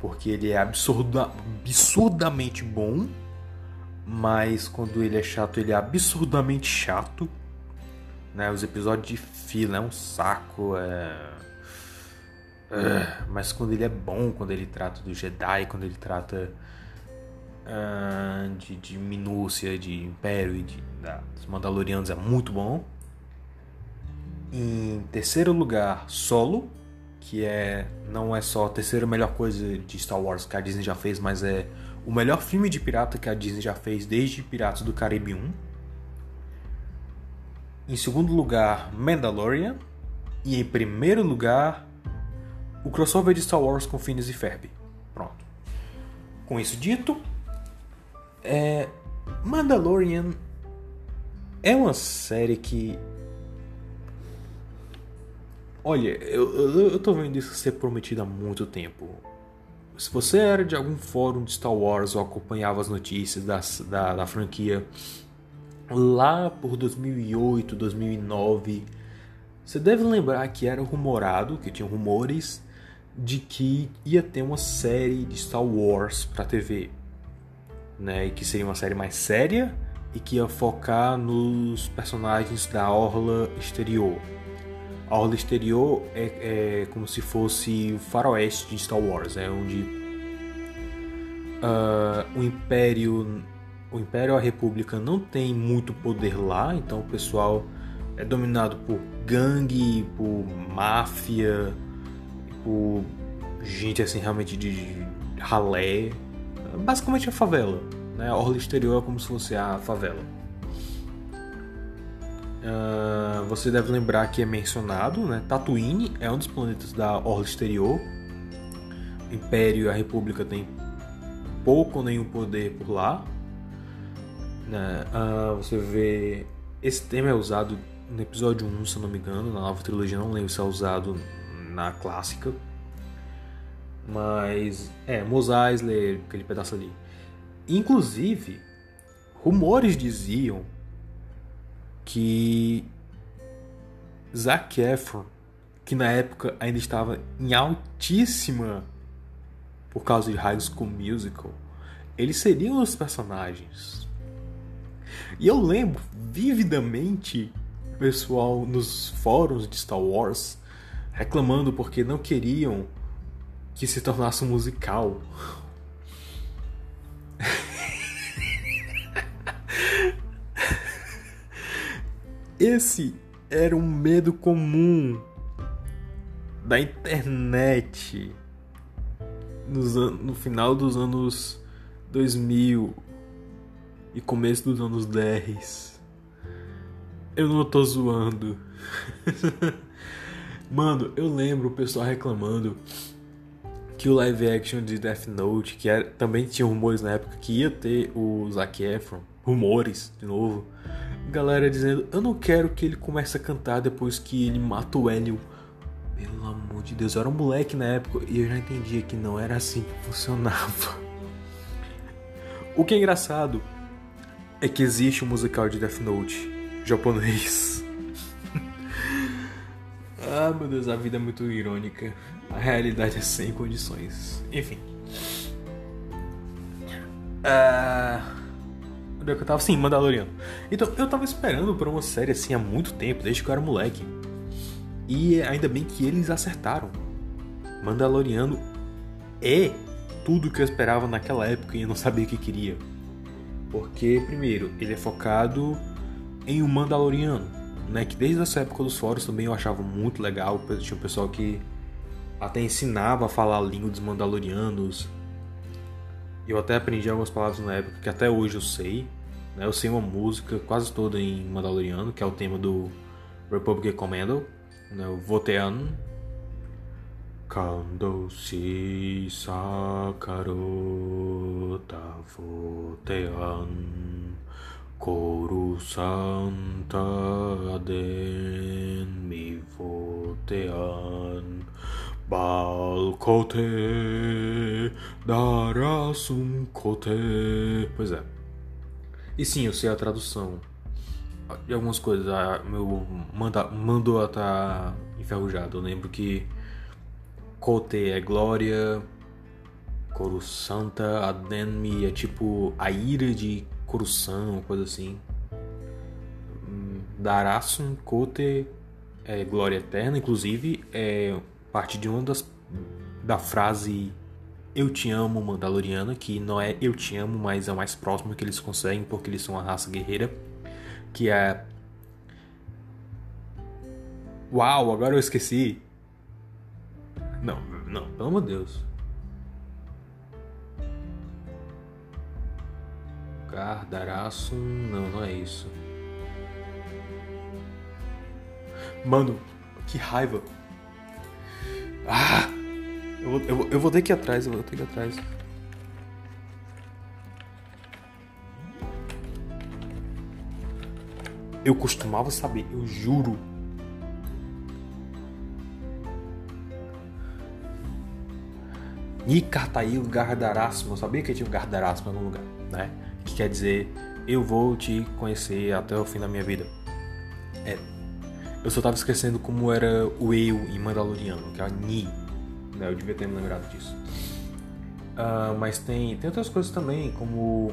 Porque ele é absurda, absurdamente bom. Mas quando ele é chato, ele é absurdamente chato. Né? Os episódios de fila é um saco. É... é... Mas quando ele é bom, quando ele trata do Jedi, quando ele trata uh, de, de minúcia de Império e de, da, dos Mandalorianos é muito bom. Em terceiro lugar, Solo, que é não é só a terceira melhor coisa de Star Wars que a Disney já fez, mas é o melhor filme de pirata que a Disney já fez desde Piratas do Caribe 1. Em segundo lugar, Mandalorian. E em primeiro lugar, o crossover de Star Wars com Phineas e Ferb. Pronto. Com isso dito, é, Mandalorian é uma série que. Olha, eu, eu, tô vendo isso ser prometido há muito tempo. Se você era de algum fórum de Star Wars ou acompanhava as notícias da, da, da franquia lá por 2008, 2009, você deve lembrar que era rumorado, que tinha rumores de que ia ter uma série de Star Wars para TV né? E que seria uma série mais séria e que ia focar nos personagens da Orla Exterior. A Orla Exterior é, é como se fosse o faroeste de Star Wars, é onde uh, o Império, o Império a República não tem muito poder lá, então o pessoal é dominado por gangue, por máfia, por gente assim realmente de ralé, basicamente a favela. Né? A orla exterior é como se fosse a favela. Uh, você deve lembrar que é mencionado, né? Tatooine é um dos planetas da orla exterior. O Império e a República têm pouco ou nenhum poder por lá. Né? Uh, você vê esse tema é usado no episódio 1, se não me engano, na nova trilogia, não lembro se é usado na clássica. Mas é, Mos Eisley, aquele pedaço ali. Inclusive, rumores diziam que Zac Efron, que na época ainda estava em altíssima por causa de High School Musical, ele seria um dos personagens. E eu lembro vividamente o pessoal nos fóruns de Star Wars reclamando porque não queriam que se tornasse um musical. Esse era um medo comum da internet no final dos anos 2000 e começo dos anos 10. Eu não tô zoando. Mano, eu lembro o pessoal reclamando que o live action de Death Note, que era, também tinha rumores na época que ia ter o Zac Efron, rumores de novo. Galera dizendo, eu não quero que ele comece a cantar depois que ele mata o Hélio. Pelo amor de Deus, eu era um moleque na época e eu já entendia que não era assim que funcionava. O que é engraçado é que existe um musical de Death Note japonês. ah, meu Deus, a vida é muito irônica. A realidade é sem condições. Enfim. Ah, que eu tava? Sim, Mandaloriano. Então, eu tava esperando por uma série assim há muito tempo, desde que eu era moleque. E ainda bem que eles acertaram. Mandaloriano é tudo que eu esperava naquela época e eu não sabia o que queria. Porque, primeiro, ele é focado em um Mandaloriano, né? Que desde essa época dos fóruns também eu achava muito legal. Tinha um pessoal que até ensinava a falar a língua dos Mandalorianos. Eu até aprendi algumas palavras na época que até hoje eu sei. Né? Eu sei uma música quase toda em Mandaloriano, que é o tema do Republic Commando, né? o Votean. Kando si sakarota votean Koru santa aden mi votean Balcote darasum cote Pois é. E sim, eu sei a tradução de algumas coisas. A, meu manda, mandou tá enferrujado. Eu lembro que Cote é glória, Coro Santa, Adenmi é tipo a ira de Coruscant, coisa assim. Hum, Darasum Cote é glória eterna, inclusive é parte de uma das da frase eu te amo Mandaloriana, que não é eu te amo, mas é o mais próximo que eles conseguem porque eles são uma raça guerreira, que é Uau, agora eu esqueci. Não, não, pelo amor de Deus. Gardaraço, não, não é isso. Mano, que raiva. Ah! Eu vou, eu, eu vou ter que ir atrás, eu vou ter que ir atrás. Eu costumava saber, eu juro. Nicartail Gardarasmo, eu sabia que tinha um Gardarasmo em algum lugar, né? Que quer dizer, eu vou te conhecer até o fim da minha vida. É. Eu só tava esquecendo como era o eu em Mandaloriano, que é a Ni. Né? Eu devia ter me lembrado disso. Uh, mas tem, tem outras coisas também, como.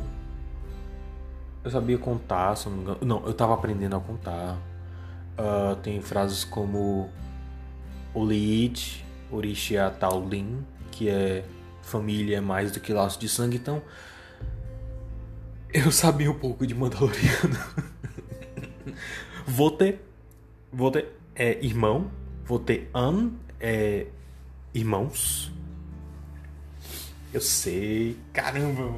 Eu sabia contar, se não me engano. Não, eu tava aprendendo a contar. Uh, tem frases como Oliit, Orixia Taulin, que é família mais do que laço de sangue, então eu sabia um pouco de Mandaloriano. vou ter, vou ter é irmão, vou ter an é irmãos. Eu sei, caramba.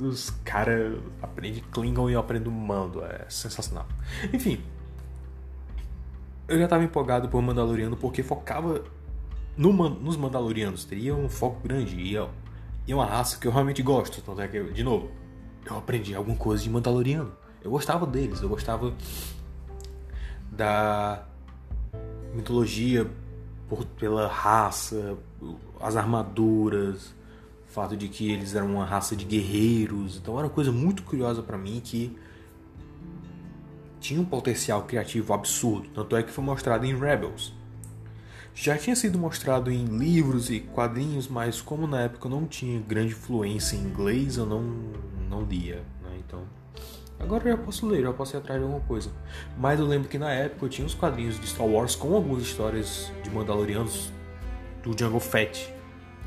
Os caras aprendem Klingon e eu aprendo Mando, é sensacional. Enfim, eu já estava empolgado por Mandaloriano porque focava no, nos Mandalorianos. Teria um foco grande e é, é uma raça que eu realmente gosto. Tanto é que, de novo, eu aprendi alguma coisa de Mandaloriano. Eu gostava deles, eu gostava da mitologia por, pela raça, as armaduras, o fato de que eles eram uma raça de guerreiros. Então era uma coisa muito curiosa para mim que tinha um potencial criativo absurdo, tanto é que foi mostrado em Rebels. Já tinha sido mostrado em livros e quadrinhos, mas como na época não tinha grande fluência em inglês, eu não, não lia. Agora eu já posso ler, já posso ir atrás de alguma coisa. Mas eu lembro que na época eu tinha os quadrinhos de Star Wars com algumas histórias de Mandalorianos do Jungle Fett.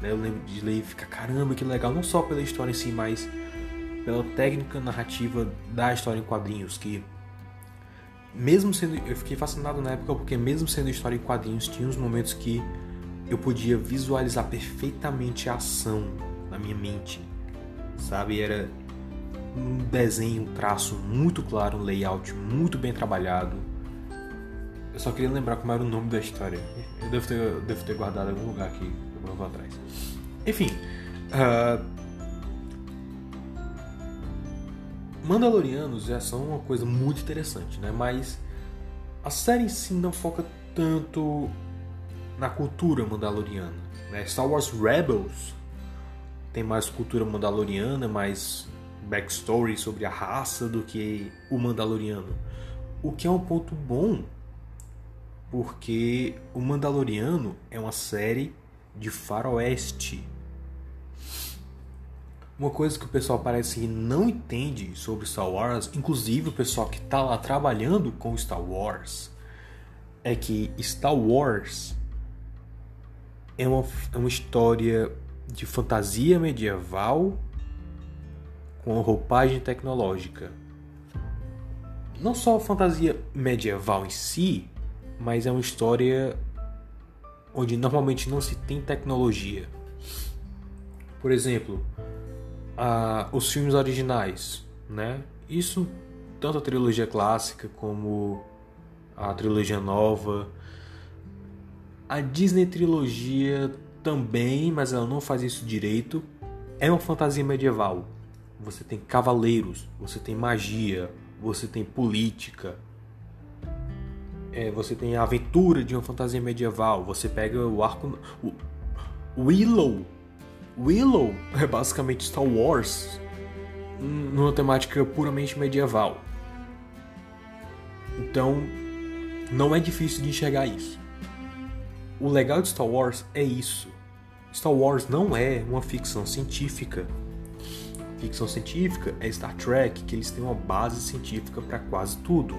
Né? Eu lembro de ler e ficar, caramba, que legal, não só pela história em si, mas pela técnica narrativa da história em quadrinhos, que mesmo sendo. Eu fiquei fascinado na época porque, mesmo sendo história em quadrinhos, tinha uns momentos que eu podia visualizar perfeitamente a ação na minha mente, sabe? Era um desenho, um traço muito claro, um layout muito bem trabalhado. Eu só queria lembrar como era o nome da história. Eu devo ter, eu devo ter guardado em algum lugar aqui, eu vou atrás. Enfim, uh, Mandalorianos já são uma coisa muito interessante, né? Mas a série em si não foca tanto na cultura mandaloriana. Né? Star Wars Rebels tem mais cultura mandaloriana, mais backstory sobre a raça do que o Mandaloriano. O que é um ponto bom, porque o Mandaloriano é uma série de faroeste. Uma coisa que o pessoal parece que não entende sobre Star Wars, inclusive o pessoal que está lá trabalhando com Star Wars, é que Star Wars é uma, é uma história de fantasia medieval com roupagem tecnológica. Não só fantasia medieval em si, mas é uma história onde normalmente não se tem tecnologia. Por exemplo, a, os filmes originais, né? Isso tanto a trilogia clássica como a trilogia nova. A Disney trilogia também, mas ela não faz isso direito. É uma fantasia medieval. Você tem cavaleiros, você tem magia, você tem política, é, você tem a aventura de uma fantasia medieval. Você pega o arco. O, Willow. Willow é basicamente Star Wars numa temática puramente medieval. Então, não é difícil de enxergar isso. O legal de Star Wars é isso. Star Wars não é uma ficção científica. Ficção científica é Star Trek, que eles têm uma base científica para quase tudo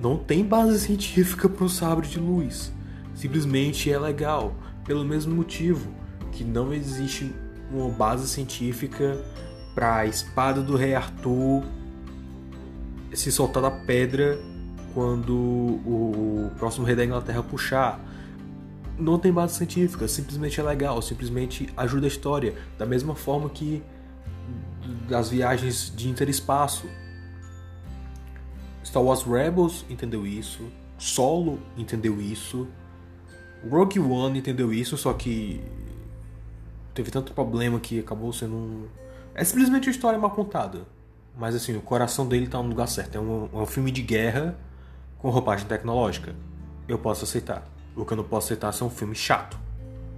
não tem base científica para o sabre de luz. Simplesmente é legal, pelo mesmo motivo que não existe uma base científica para a espada do rei Arthur se soltar da pedra quando o próximo rei da Inglaterra puxar. Não tem base científica, simplesmente é legal, simplesmente ajuda a história, da mesma forma que das viagens de interespaço. Star Wars Rebels entendeu isso, Solo entendeu isso, Rogue One entendeu isso, só que teve tanto problema que acabou sendo um... É simplesmente uma história mal contada. Mas assim, o coração dele tá no lugar certo. É um, é um filme de guerra com roupagem tecnológica. Eu posso aceitar. O que eu não posso aceitar é um filme chato,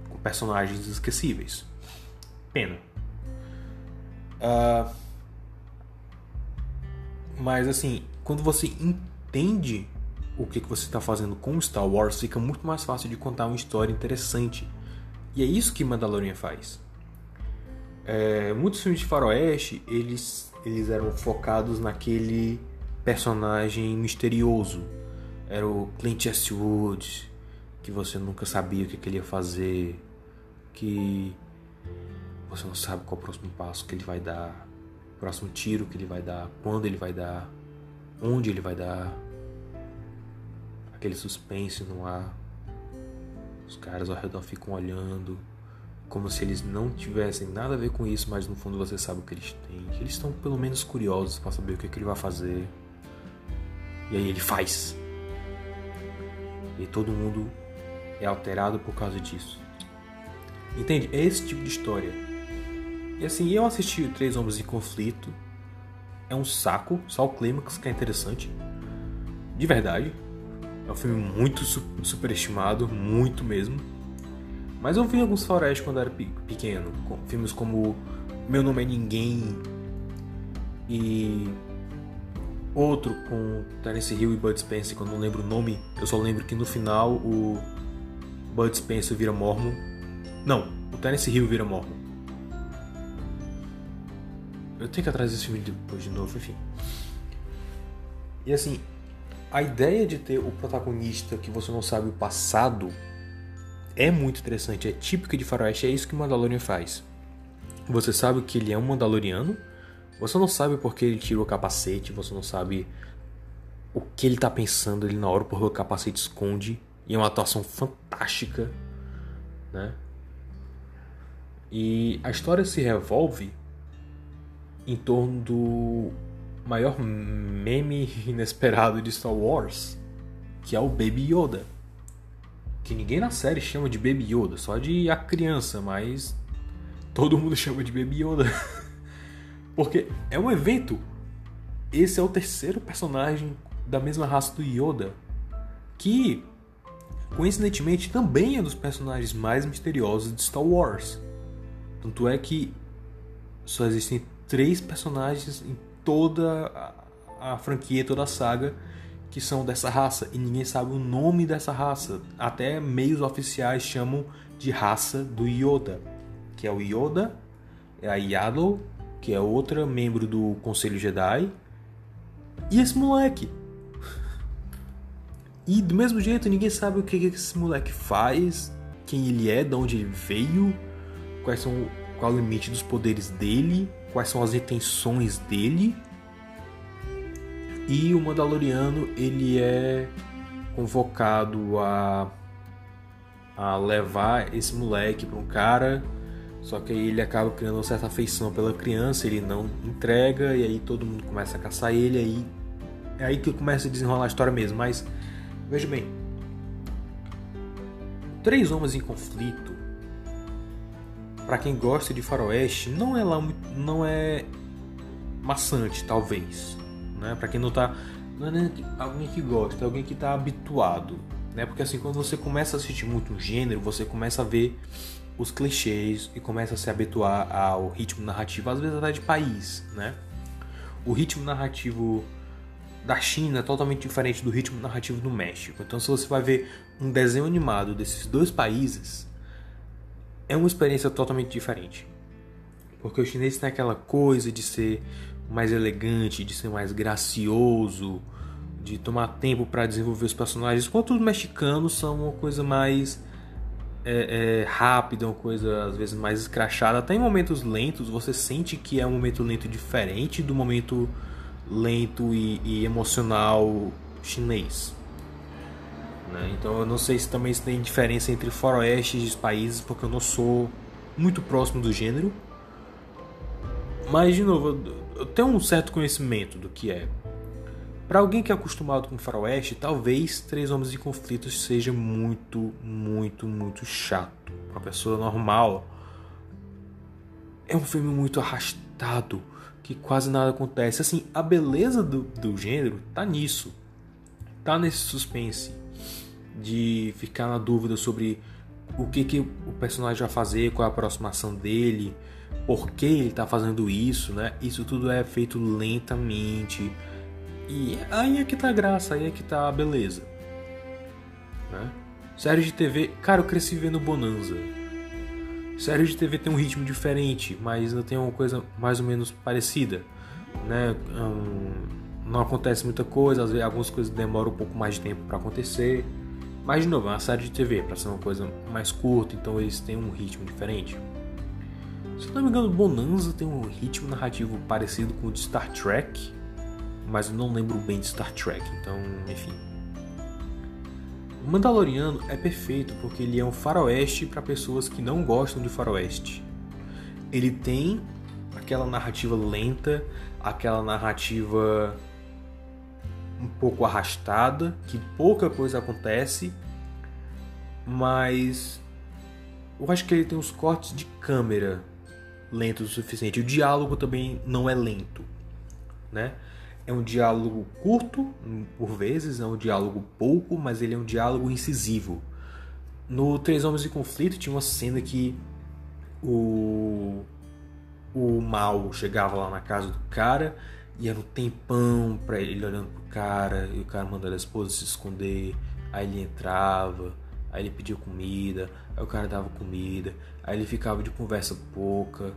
com personagens esquecíveis. Pena. Uh... Mas assim, quando você entende o que, que você está fazendo com Star Wars, fica muito mais fácil de contar uma história interessante. E é isso que Mandalorian faz. É, muitos filmes de faroeste, eles, eles eram focados naquele personagem misterioso. Era o Clint Eastwood, que você nunca sabia o que, que ele ia fazer, que você não sabe qual é o próximo passo que ele vai dar, o próximo tiro que ele vai dar, quando ele vai dar onde ele vai dar, aquele suspense no ar. Os caras ao redor ficam olhando, como se eles não tivessem nada a ver com isso, mas no fundo você sabe o que eles têm. Eles estão pelo menos curiosos para saber o que, é que ele vai fazer. E aí ele faz. E todo mundo é alterado por causa disso. Entende? É esse tipo de história. E assim, eu assisti Três Homens em Conflito é um saco, só o clímax que é interessante. De verdade. É um filme muito superestimado, muito mesmo. Mas eu vi alguns faroeste quando era pequeno. Com filmes como Meu Nome é Ninguém e outro com Terence Hill e Bud Spencer, que eu não lembro o nome. Eu só lembro que no final o Bud Spencer vira mormon. Não, o Terence Hill vira mormon. Eu tenho que atrás desse filme depois de novo, enfim. E assim, a ideia de ter o protagonista que você não sabe o passado é muito interessante, é típica de Faroeste, é isso que o Mandalorian faz. Você sabe que ele é um Mandaloriano, você não sabe porque ele tirou o capacete, você não sabe o que ele tá pensando ali na hora porque o capacete esconde. E é uma atuação fantástica, né? E a história se revolve em torno do maior meme inesperado de Star Wars, que é o Baby Yoda. Que ninguém na série chama de Baby Yoda, só de a criança, mas todo mundo chama de Baby Yoda. Porque é um evento. Esse é o terceiro personagem da mesma raça do Yoda, que coincidentemente também é um dos personagens mais misteriosos de Star Wars. Tanto é que só existem três personagens em toda a, a franquia, toda a saga que são dessa raça e ninguém sabe o nome dessa raça. Até meios oficiais chamam de raça do Yoda, que é o Yoda é a Yaddle, que é outra membro do Conselho Jedi, e esse moleque. E do mesmo jeito, ninguém sabe o que esse moleque faz, quem ele é, de onde ele veio, quais são, qual é o limite dos poderes dele, quais são as intenções dele. E o Mandaloriano, ele é convocado a a levar esse moleque para um cara, só que aí ele acaba criando uma certa afeição pela criança, ele não entrega e aí todo mundo começa a caçar ele, aí é aí que começa a desenrolar a história mesmo, mas veja bem, Três Homens em Conflito, para quem gosta de faroeste, não é lá não é maçante, talvez, né? Para quem não tá não é alguém que gosta, é alguém que está habituado, né? Porque assim, quando você começa a assistir muito um gênero, você começa a ver os clichês e começa a se habituar ao ritmo narrativo, às vezes até de país, né? O ritmo narrativo da China é totalmente diferente do ritmo narrativo do México. Então, se você vai ver um desenho animado desses dois países, é uma experiência totalmente diferente. Porque o chinês tem aquela coisa de ser mais elegante, de ser mais gracioso, de tomar tempo para desenvolver os personagens, enquanto os mexicanos são uma coisa mais é, é, rápida, uma coisa às vezes mais escrachada. Até em momentos lentos você sente que é um momento lento diferente do momento lento e, e emocional chinês. Né? Então eu não sei se também tem diferença entre faroestes dos países, porque eu não sou muito próximo do gênero. Mas de novo, eu tenho um certo conhecimento do que é. Para alguém que é acostumado com faroeste, talvez Três Homens de Conflitos seja muito, muito, muito chato. Para uma pessoa normal, é um filme muito arrastado que quase nada acontece. Assim, a beleza do, do gênero tá nisso. Tá nesse suspense de ficar na dúvida sobre o que, que o personagem vai fazer, qual é a aproximação dele, por que ele está fazendo isso, né? Isso tudo é feito lentamente. E aí é que tá a graça, aí é que tá a beleza. Né? Série de TV, cara, eu cresci vendo Bonanza. Série de TV tem um ritmo diferente, mas ainda tem uma coisa mais ou menos parecida, né? não acontece muita coisa, às vezes algumas coisas demoram um pouco mais de tempo para acontecer. Mas de novo, é uma série de TV, para ser uma coisa mais curta, então eles têm um ritmo diferente. Se não me engano, Bonanza tem um ritmo narrativo parecido com o de Star Trek, mas eu não lembro bem de Star Trek, então, enfim. O Mandaloriano é perfeito porque ele é um faroeste para pessoas que não gostam de faroeste. Ele tem aquela narrativa lenta, aquela narrativa um pouco arrastada, que pouca coisa acontece, mas eu acho que ele tem os cortes de câmera lentos o suficiente. O diálogo também não é lento, né? É um diálogo curto, por vezes, é um diálogo pouco, mas ele é um diálogo incisivo. No Três Homens de Conflito tinha uma cena que o, o mal chegava lá na casa do cara e era um tempão pra ele olhando pro cara, e o cara mandando a esposa se esconder, aí ele entrava, aí ele pedia comida, aí o cara dava comida, aí ele ficava de conversa pouca,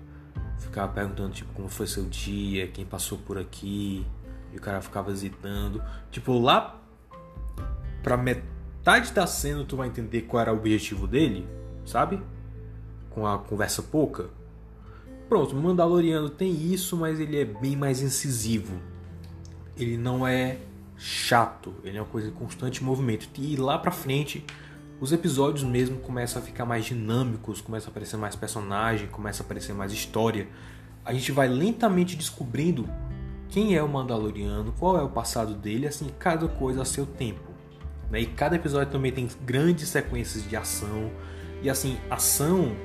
ficava perguntando tipo como foi seu dia, quem passou por aqui, e o cara ficava hesitando. Tipo, lá pra metade da cena tu vai entender qual era o objetivo dele, sabe? Com a conversa pouca. Pronto, o Mandaloriano tem isso, mas ele é bem mais incisivo. Ele não é chato, ele é uma coisa em constante movimento. E lá pra frente, os episódios mesmo começam a ficar mais dinâmicos, começa a aparecer mais personagem, começa a aparecer mais história. A gente vai lentamente descobrindo quem é o Mandaloriano, qual é o passado dele, assim, cada coisa a seu tempo. Né? E cada episódio também tem grandes sequências de ação, e assim, ação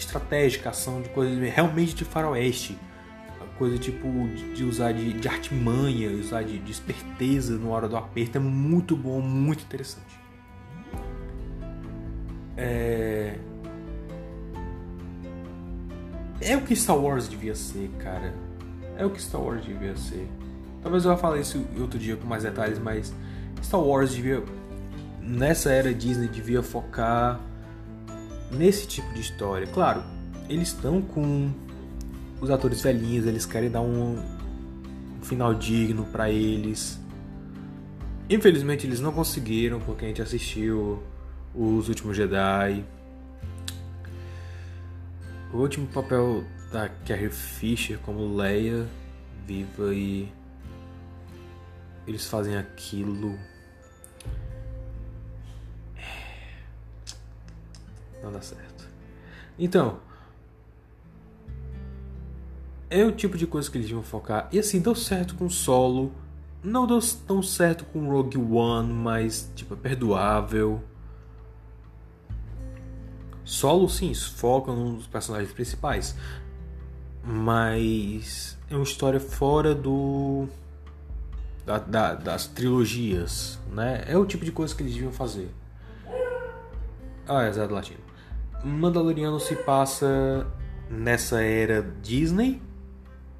estratégica, ação de coisas realmente de faroeste. Coisa tipo de, usar de, de artimanha, usar de, de esperteza na hora do aperto é muito bom, muito interessante. É... é o que Star Wars devia ser, cara é o que Star Wars devia ser. Talvez eu falar isso outro dia com mais detalhes, mas Star Wars devia nessa era Disney devia focar nesse tipo de história. Claro, eles estão com os atores velhinhos, eles querem dar um, um final digno para eles. Infelizmente eles não conseguiram, porque a gente assistiu Os Últimos Jedi. O último papel da Carrie Fisher como Leia, viva e eles fazem aquilo. Não dá certo. Então, é o tipo de coisa que eles iam focar. E assim, deu certo com Solo. Não deu tão certo com Rogue One, mas tipo, é perdoável. Solo sim, foca nos personagens principais. Mas é uma história fora do. Da, da, das trilogias, né? É o tipo de coisa que eles deviam fazer. Ah, é Zé do Latino. Mandaloriano se passa nessa era Disney,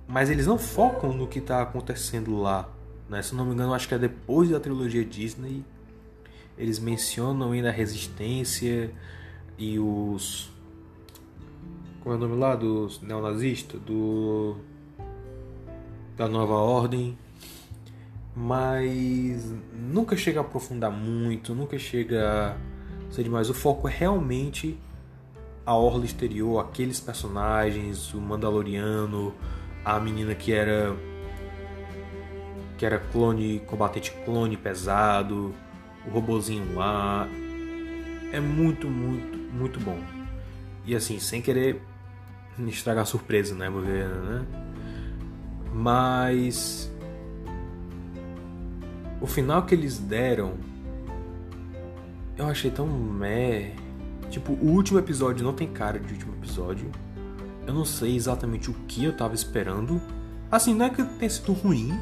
mas eles não focam no que está acontecendo lá. Né? Se não me engano, acho que é depois da trilogia Disney. Eles mencionam ainda a resistência e os. Como é o nome lá? Dos neonazistas? Do. Da nova ordem. Mas nunca chega a aprofundar muito, nunca chega a ser demais. O foco é realmente a orla exterior, aqueles personagens, o Mandaloriano, a menina que era que era clone, combatente clone pesado, o robozinho lá. É muito, muito, muito bom. E assim, sem querer estragar a surpresa, né, né? Mas o final que eles deram eu achei tão meh. Tipo, o último episódio não tem cara de último episódio. Eu não sei exatamente o que eu tava esperando. Assim, não é que tenha sido ruim,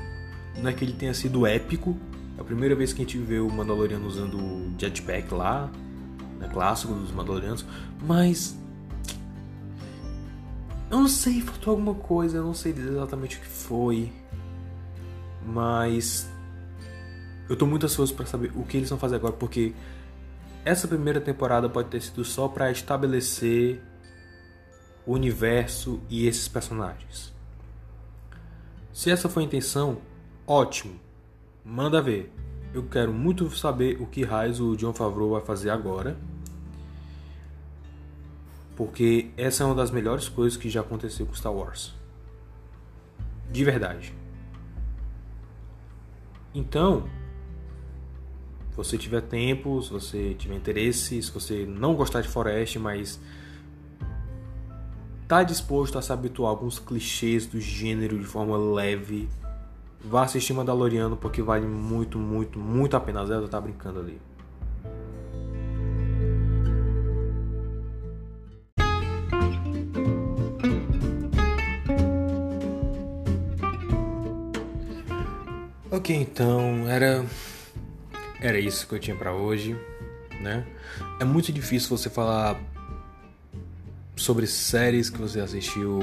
não é que ele tenha sido épico. É a primeira vez que a gente vê o Mandaloriano usando o jetpack lá, né, clássico dos Mandalorianos, mas. Eu não sei, faltou alguma coisa, eu não sei exatamente o que foi. Mas. Eu tô muito ansioso para saber o que eles vão fazer agora, porque essa primeira temporada pode ter sido só para estabelecer o universo e esses personagens. Se essa foi a intenção, ótimo, manda ver. Eu quero muito saber o que raios o John Favreau vai fazer agora. Porque essa é uma das melhores coisas que já aconteceu com Star Wars. De verdade. Então, você tiver tempo, se você tiver interesse, se você não gostar de Forest, mas tá disposto a se habituar a alguns clichês do gênero de forma leve, vá assistir Mandaloriano porque vale muito, muito, muito a pena. A Zelda tá brincando ali. Ok, então era era isso que eu tinha para hoje, né? É muito difícil você falar sobre séries que você assistiu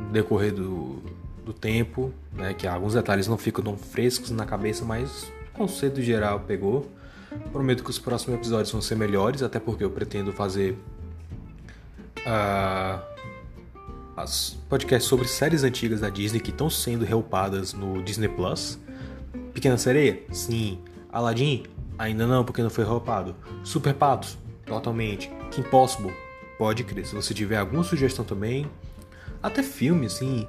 no decorrer do, do tempo, né? Que alguns detalhes não ficam tão frescos na cabeça, mas o conceito geral pegou. Prometo que os próximos episódios vão ser melhores, até porque eu pretendo fazer uh, as podcasts sobre séries antigas da Disney que estão sendo reupadas no Disney Plus. Pequena Sereia? Sim. Aladdin? Ainda não, porque não foi reupado. Super Patos? Totalmente. Kim Possible? Pode crer. Se você tiver alguma sugestão também, até filme, assim,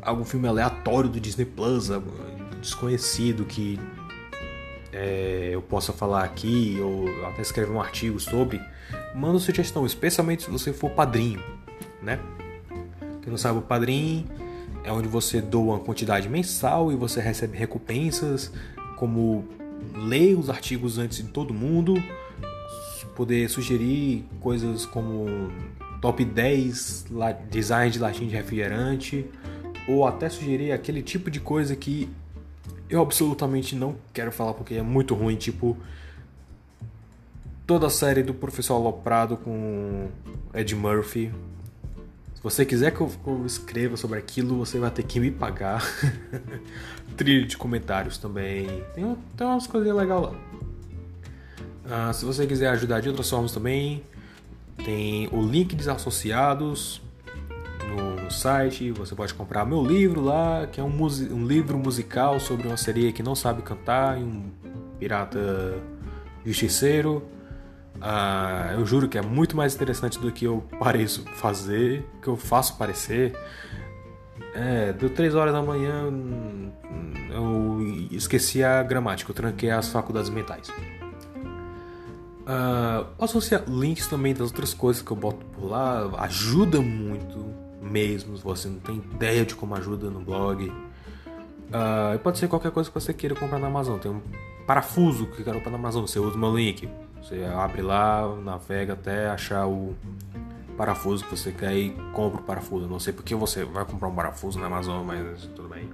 algum filme aleatório do Disney Plus, desconhecido que é, eu possa falar aqui, ou até escrever um artigo sobre, manda sugestão, especialmente se você for padrinho, né? Quem não sabe, o padrinho é onde você doa uma quantidade mensal e você recebe recompensas, como ler os artigos antes de todo mundo, poder sugerir coisas como top 10 design de latinha de refrigerante ou até sugerir aquele tipo de coisa que eu absolutamente não quero falar porque é muito ruim, tipo toda a série do Professor Aloprado com Ed Murphy. Se você quiser que eu, escreva sobre aquilo, você vai ter que me pagar. Trilha de comentários também. Tem, tem umas coisinhas legais lá. Ah, se você quiser ajudar de outras formas também, tem o link desassociados no site, você pode comprar meu livro lá, que é um, um livro musical sobre uma sereia que não sabe cantar e um pirata justiceiro. Uh, eu juro que é muito mais interessante do que eu pareço fazer, que eu faço parecer. É, deu 3 horas da manhã, eu esqueci a gramática, eu tranquei as faculdades mentais. Uh, posso associar links também das outras coisas que eu boto por lá, ajuda muito mesmo, você não tem ideia de como ajuda no blog. Uh, pode ser qualquer coisa que você queira comprar na Amazon. Tem um parafuso que quero comprar na Amazon, você usa o meu link. Você abre lá, navega até achar o parafuso que você quer e compra o parafuso. Não sei porque você vai comprar um parafuso na Amazon, mas tudo bem.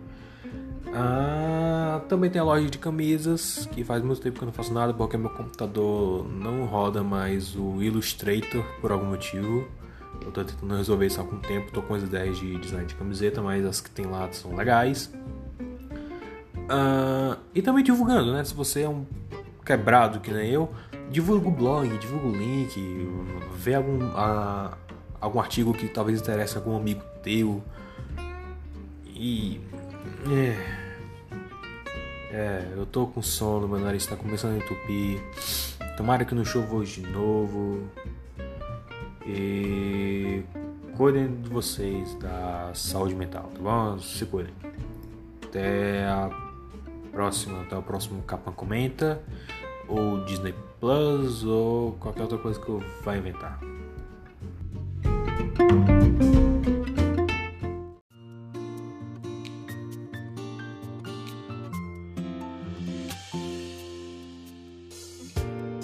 Ah, também tem a loja de camisas, que faz muito tempo que eu não faço nada porque meu computador não roda mais o Illustrator por algum motivo. Eu tô tentando resolver isso há algum tempo, tô com as ideias de design de camiseta, mas as que tem lá são legais. Ah, e também divulgando, né? Se você é um quebrado que nem eu, divulga o blog, divulga o link, vê algum, uh, algum artigo que talvez interesse a algum amigo teu. E. É. É, eu tô com sono, meu nariz tá começando a entupir. Tomara que não chova hoje de novo. E cuidem de vocês da saúde mental, tá bom? Se cuidem. Até a próxima, até o próximo Capa Comenta, ou Disney Plus, ou qualquer outra coisa que eu vá inventar.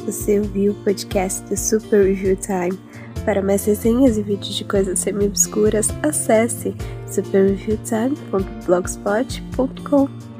Você ouviu o podcast do Super Review Time. Para mais resenhas e vídeos de coisas semi-obscuras, acesse superreviewtime.blogspot.com.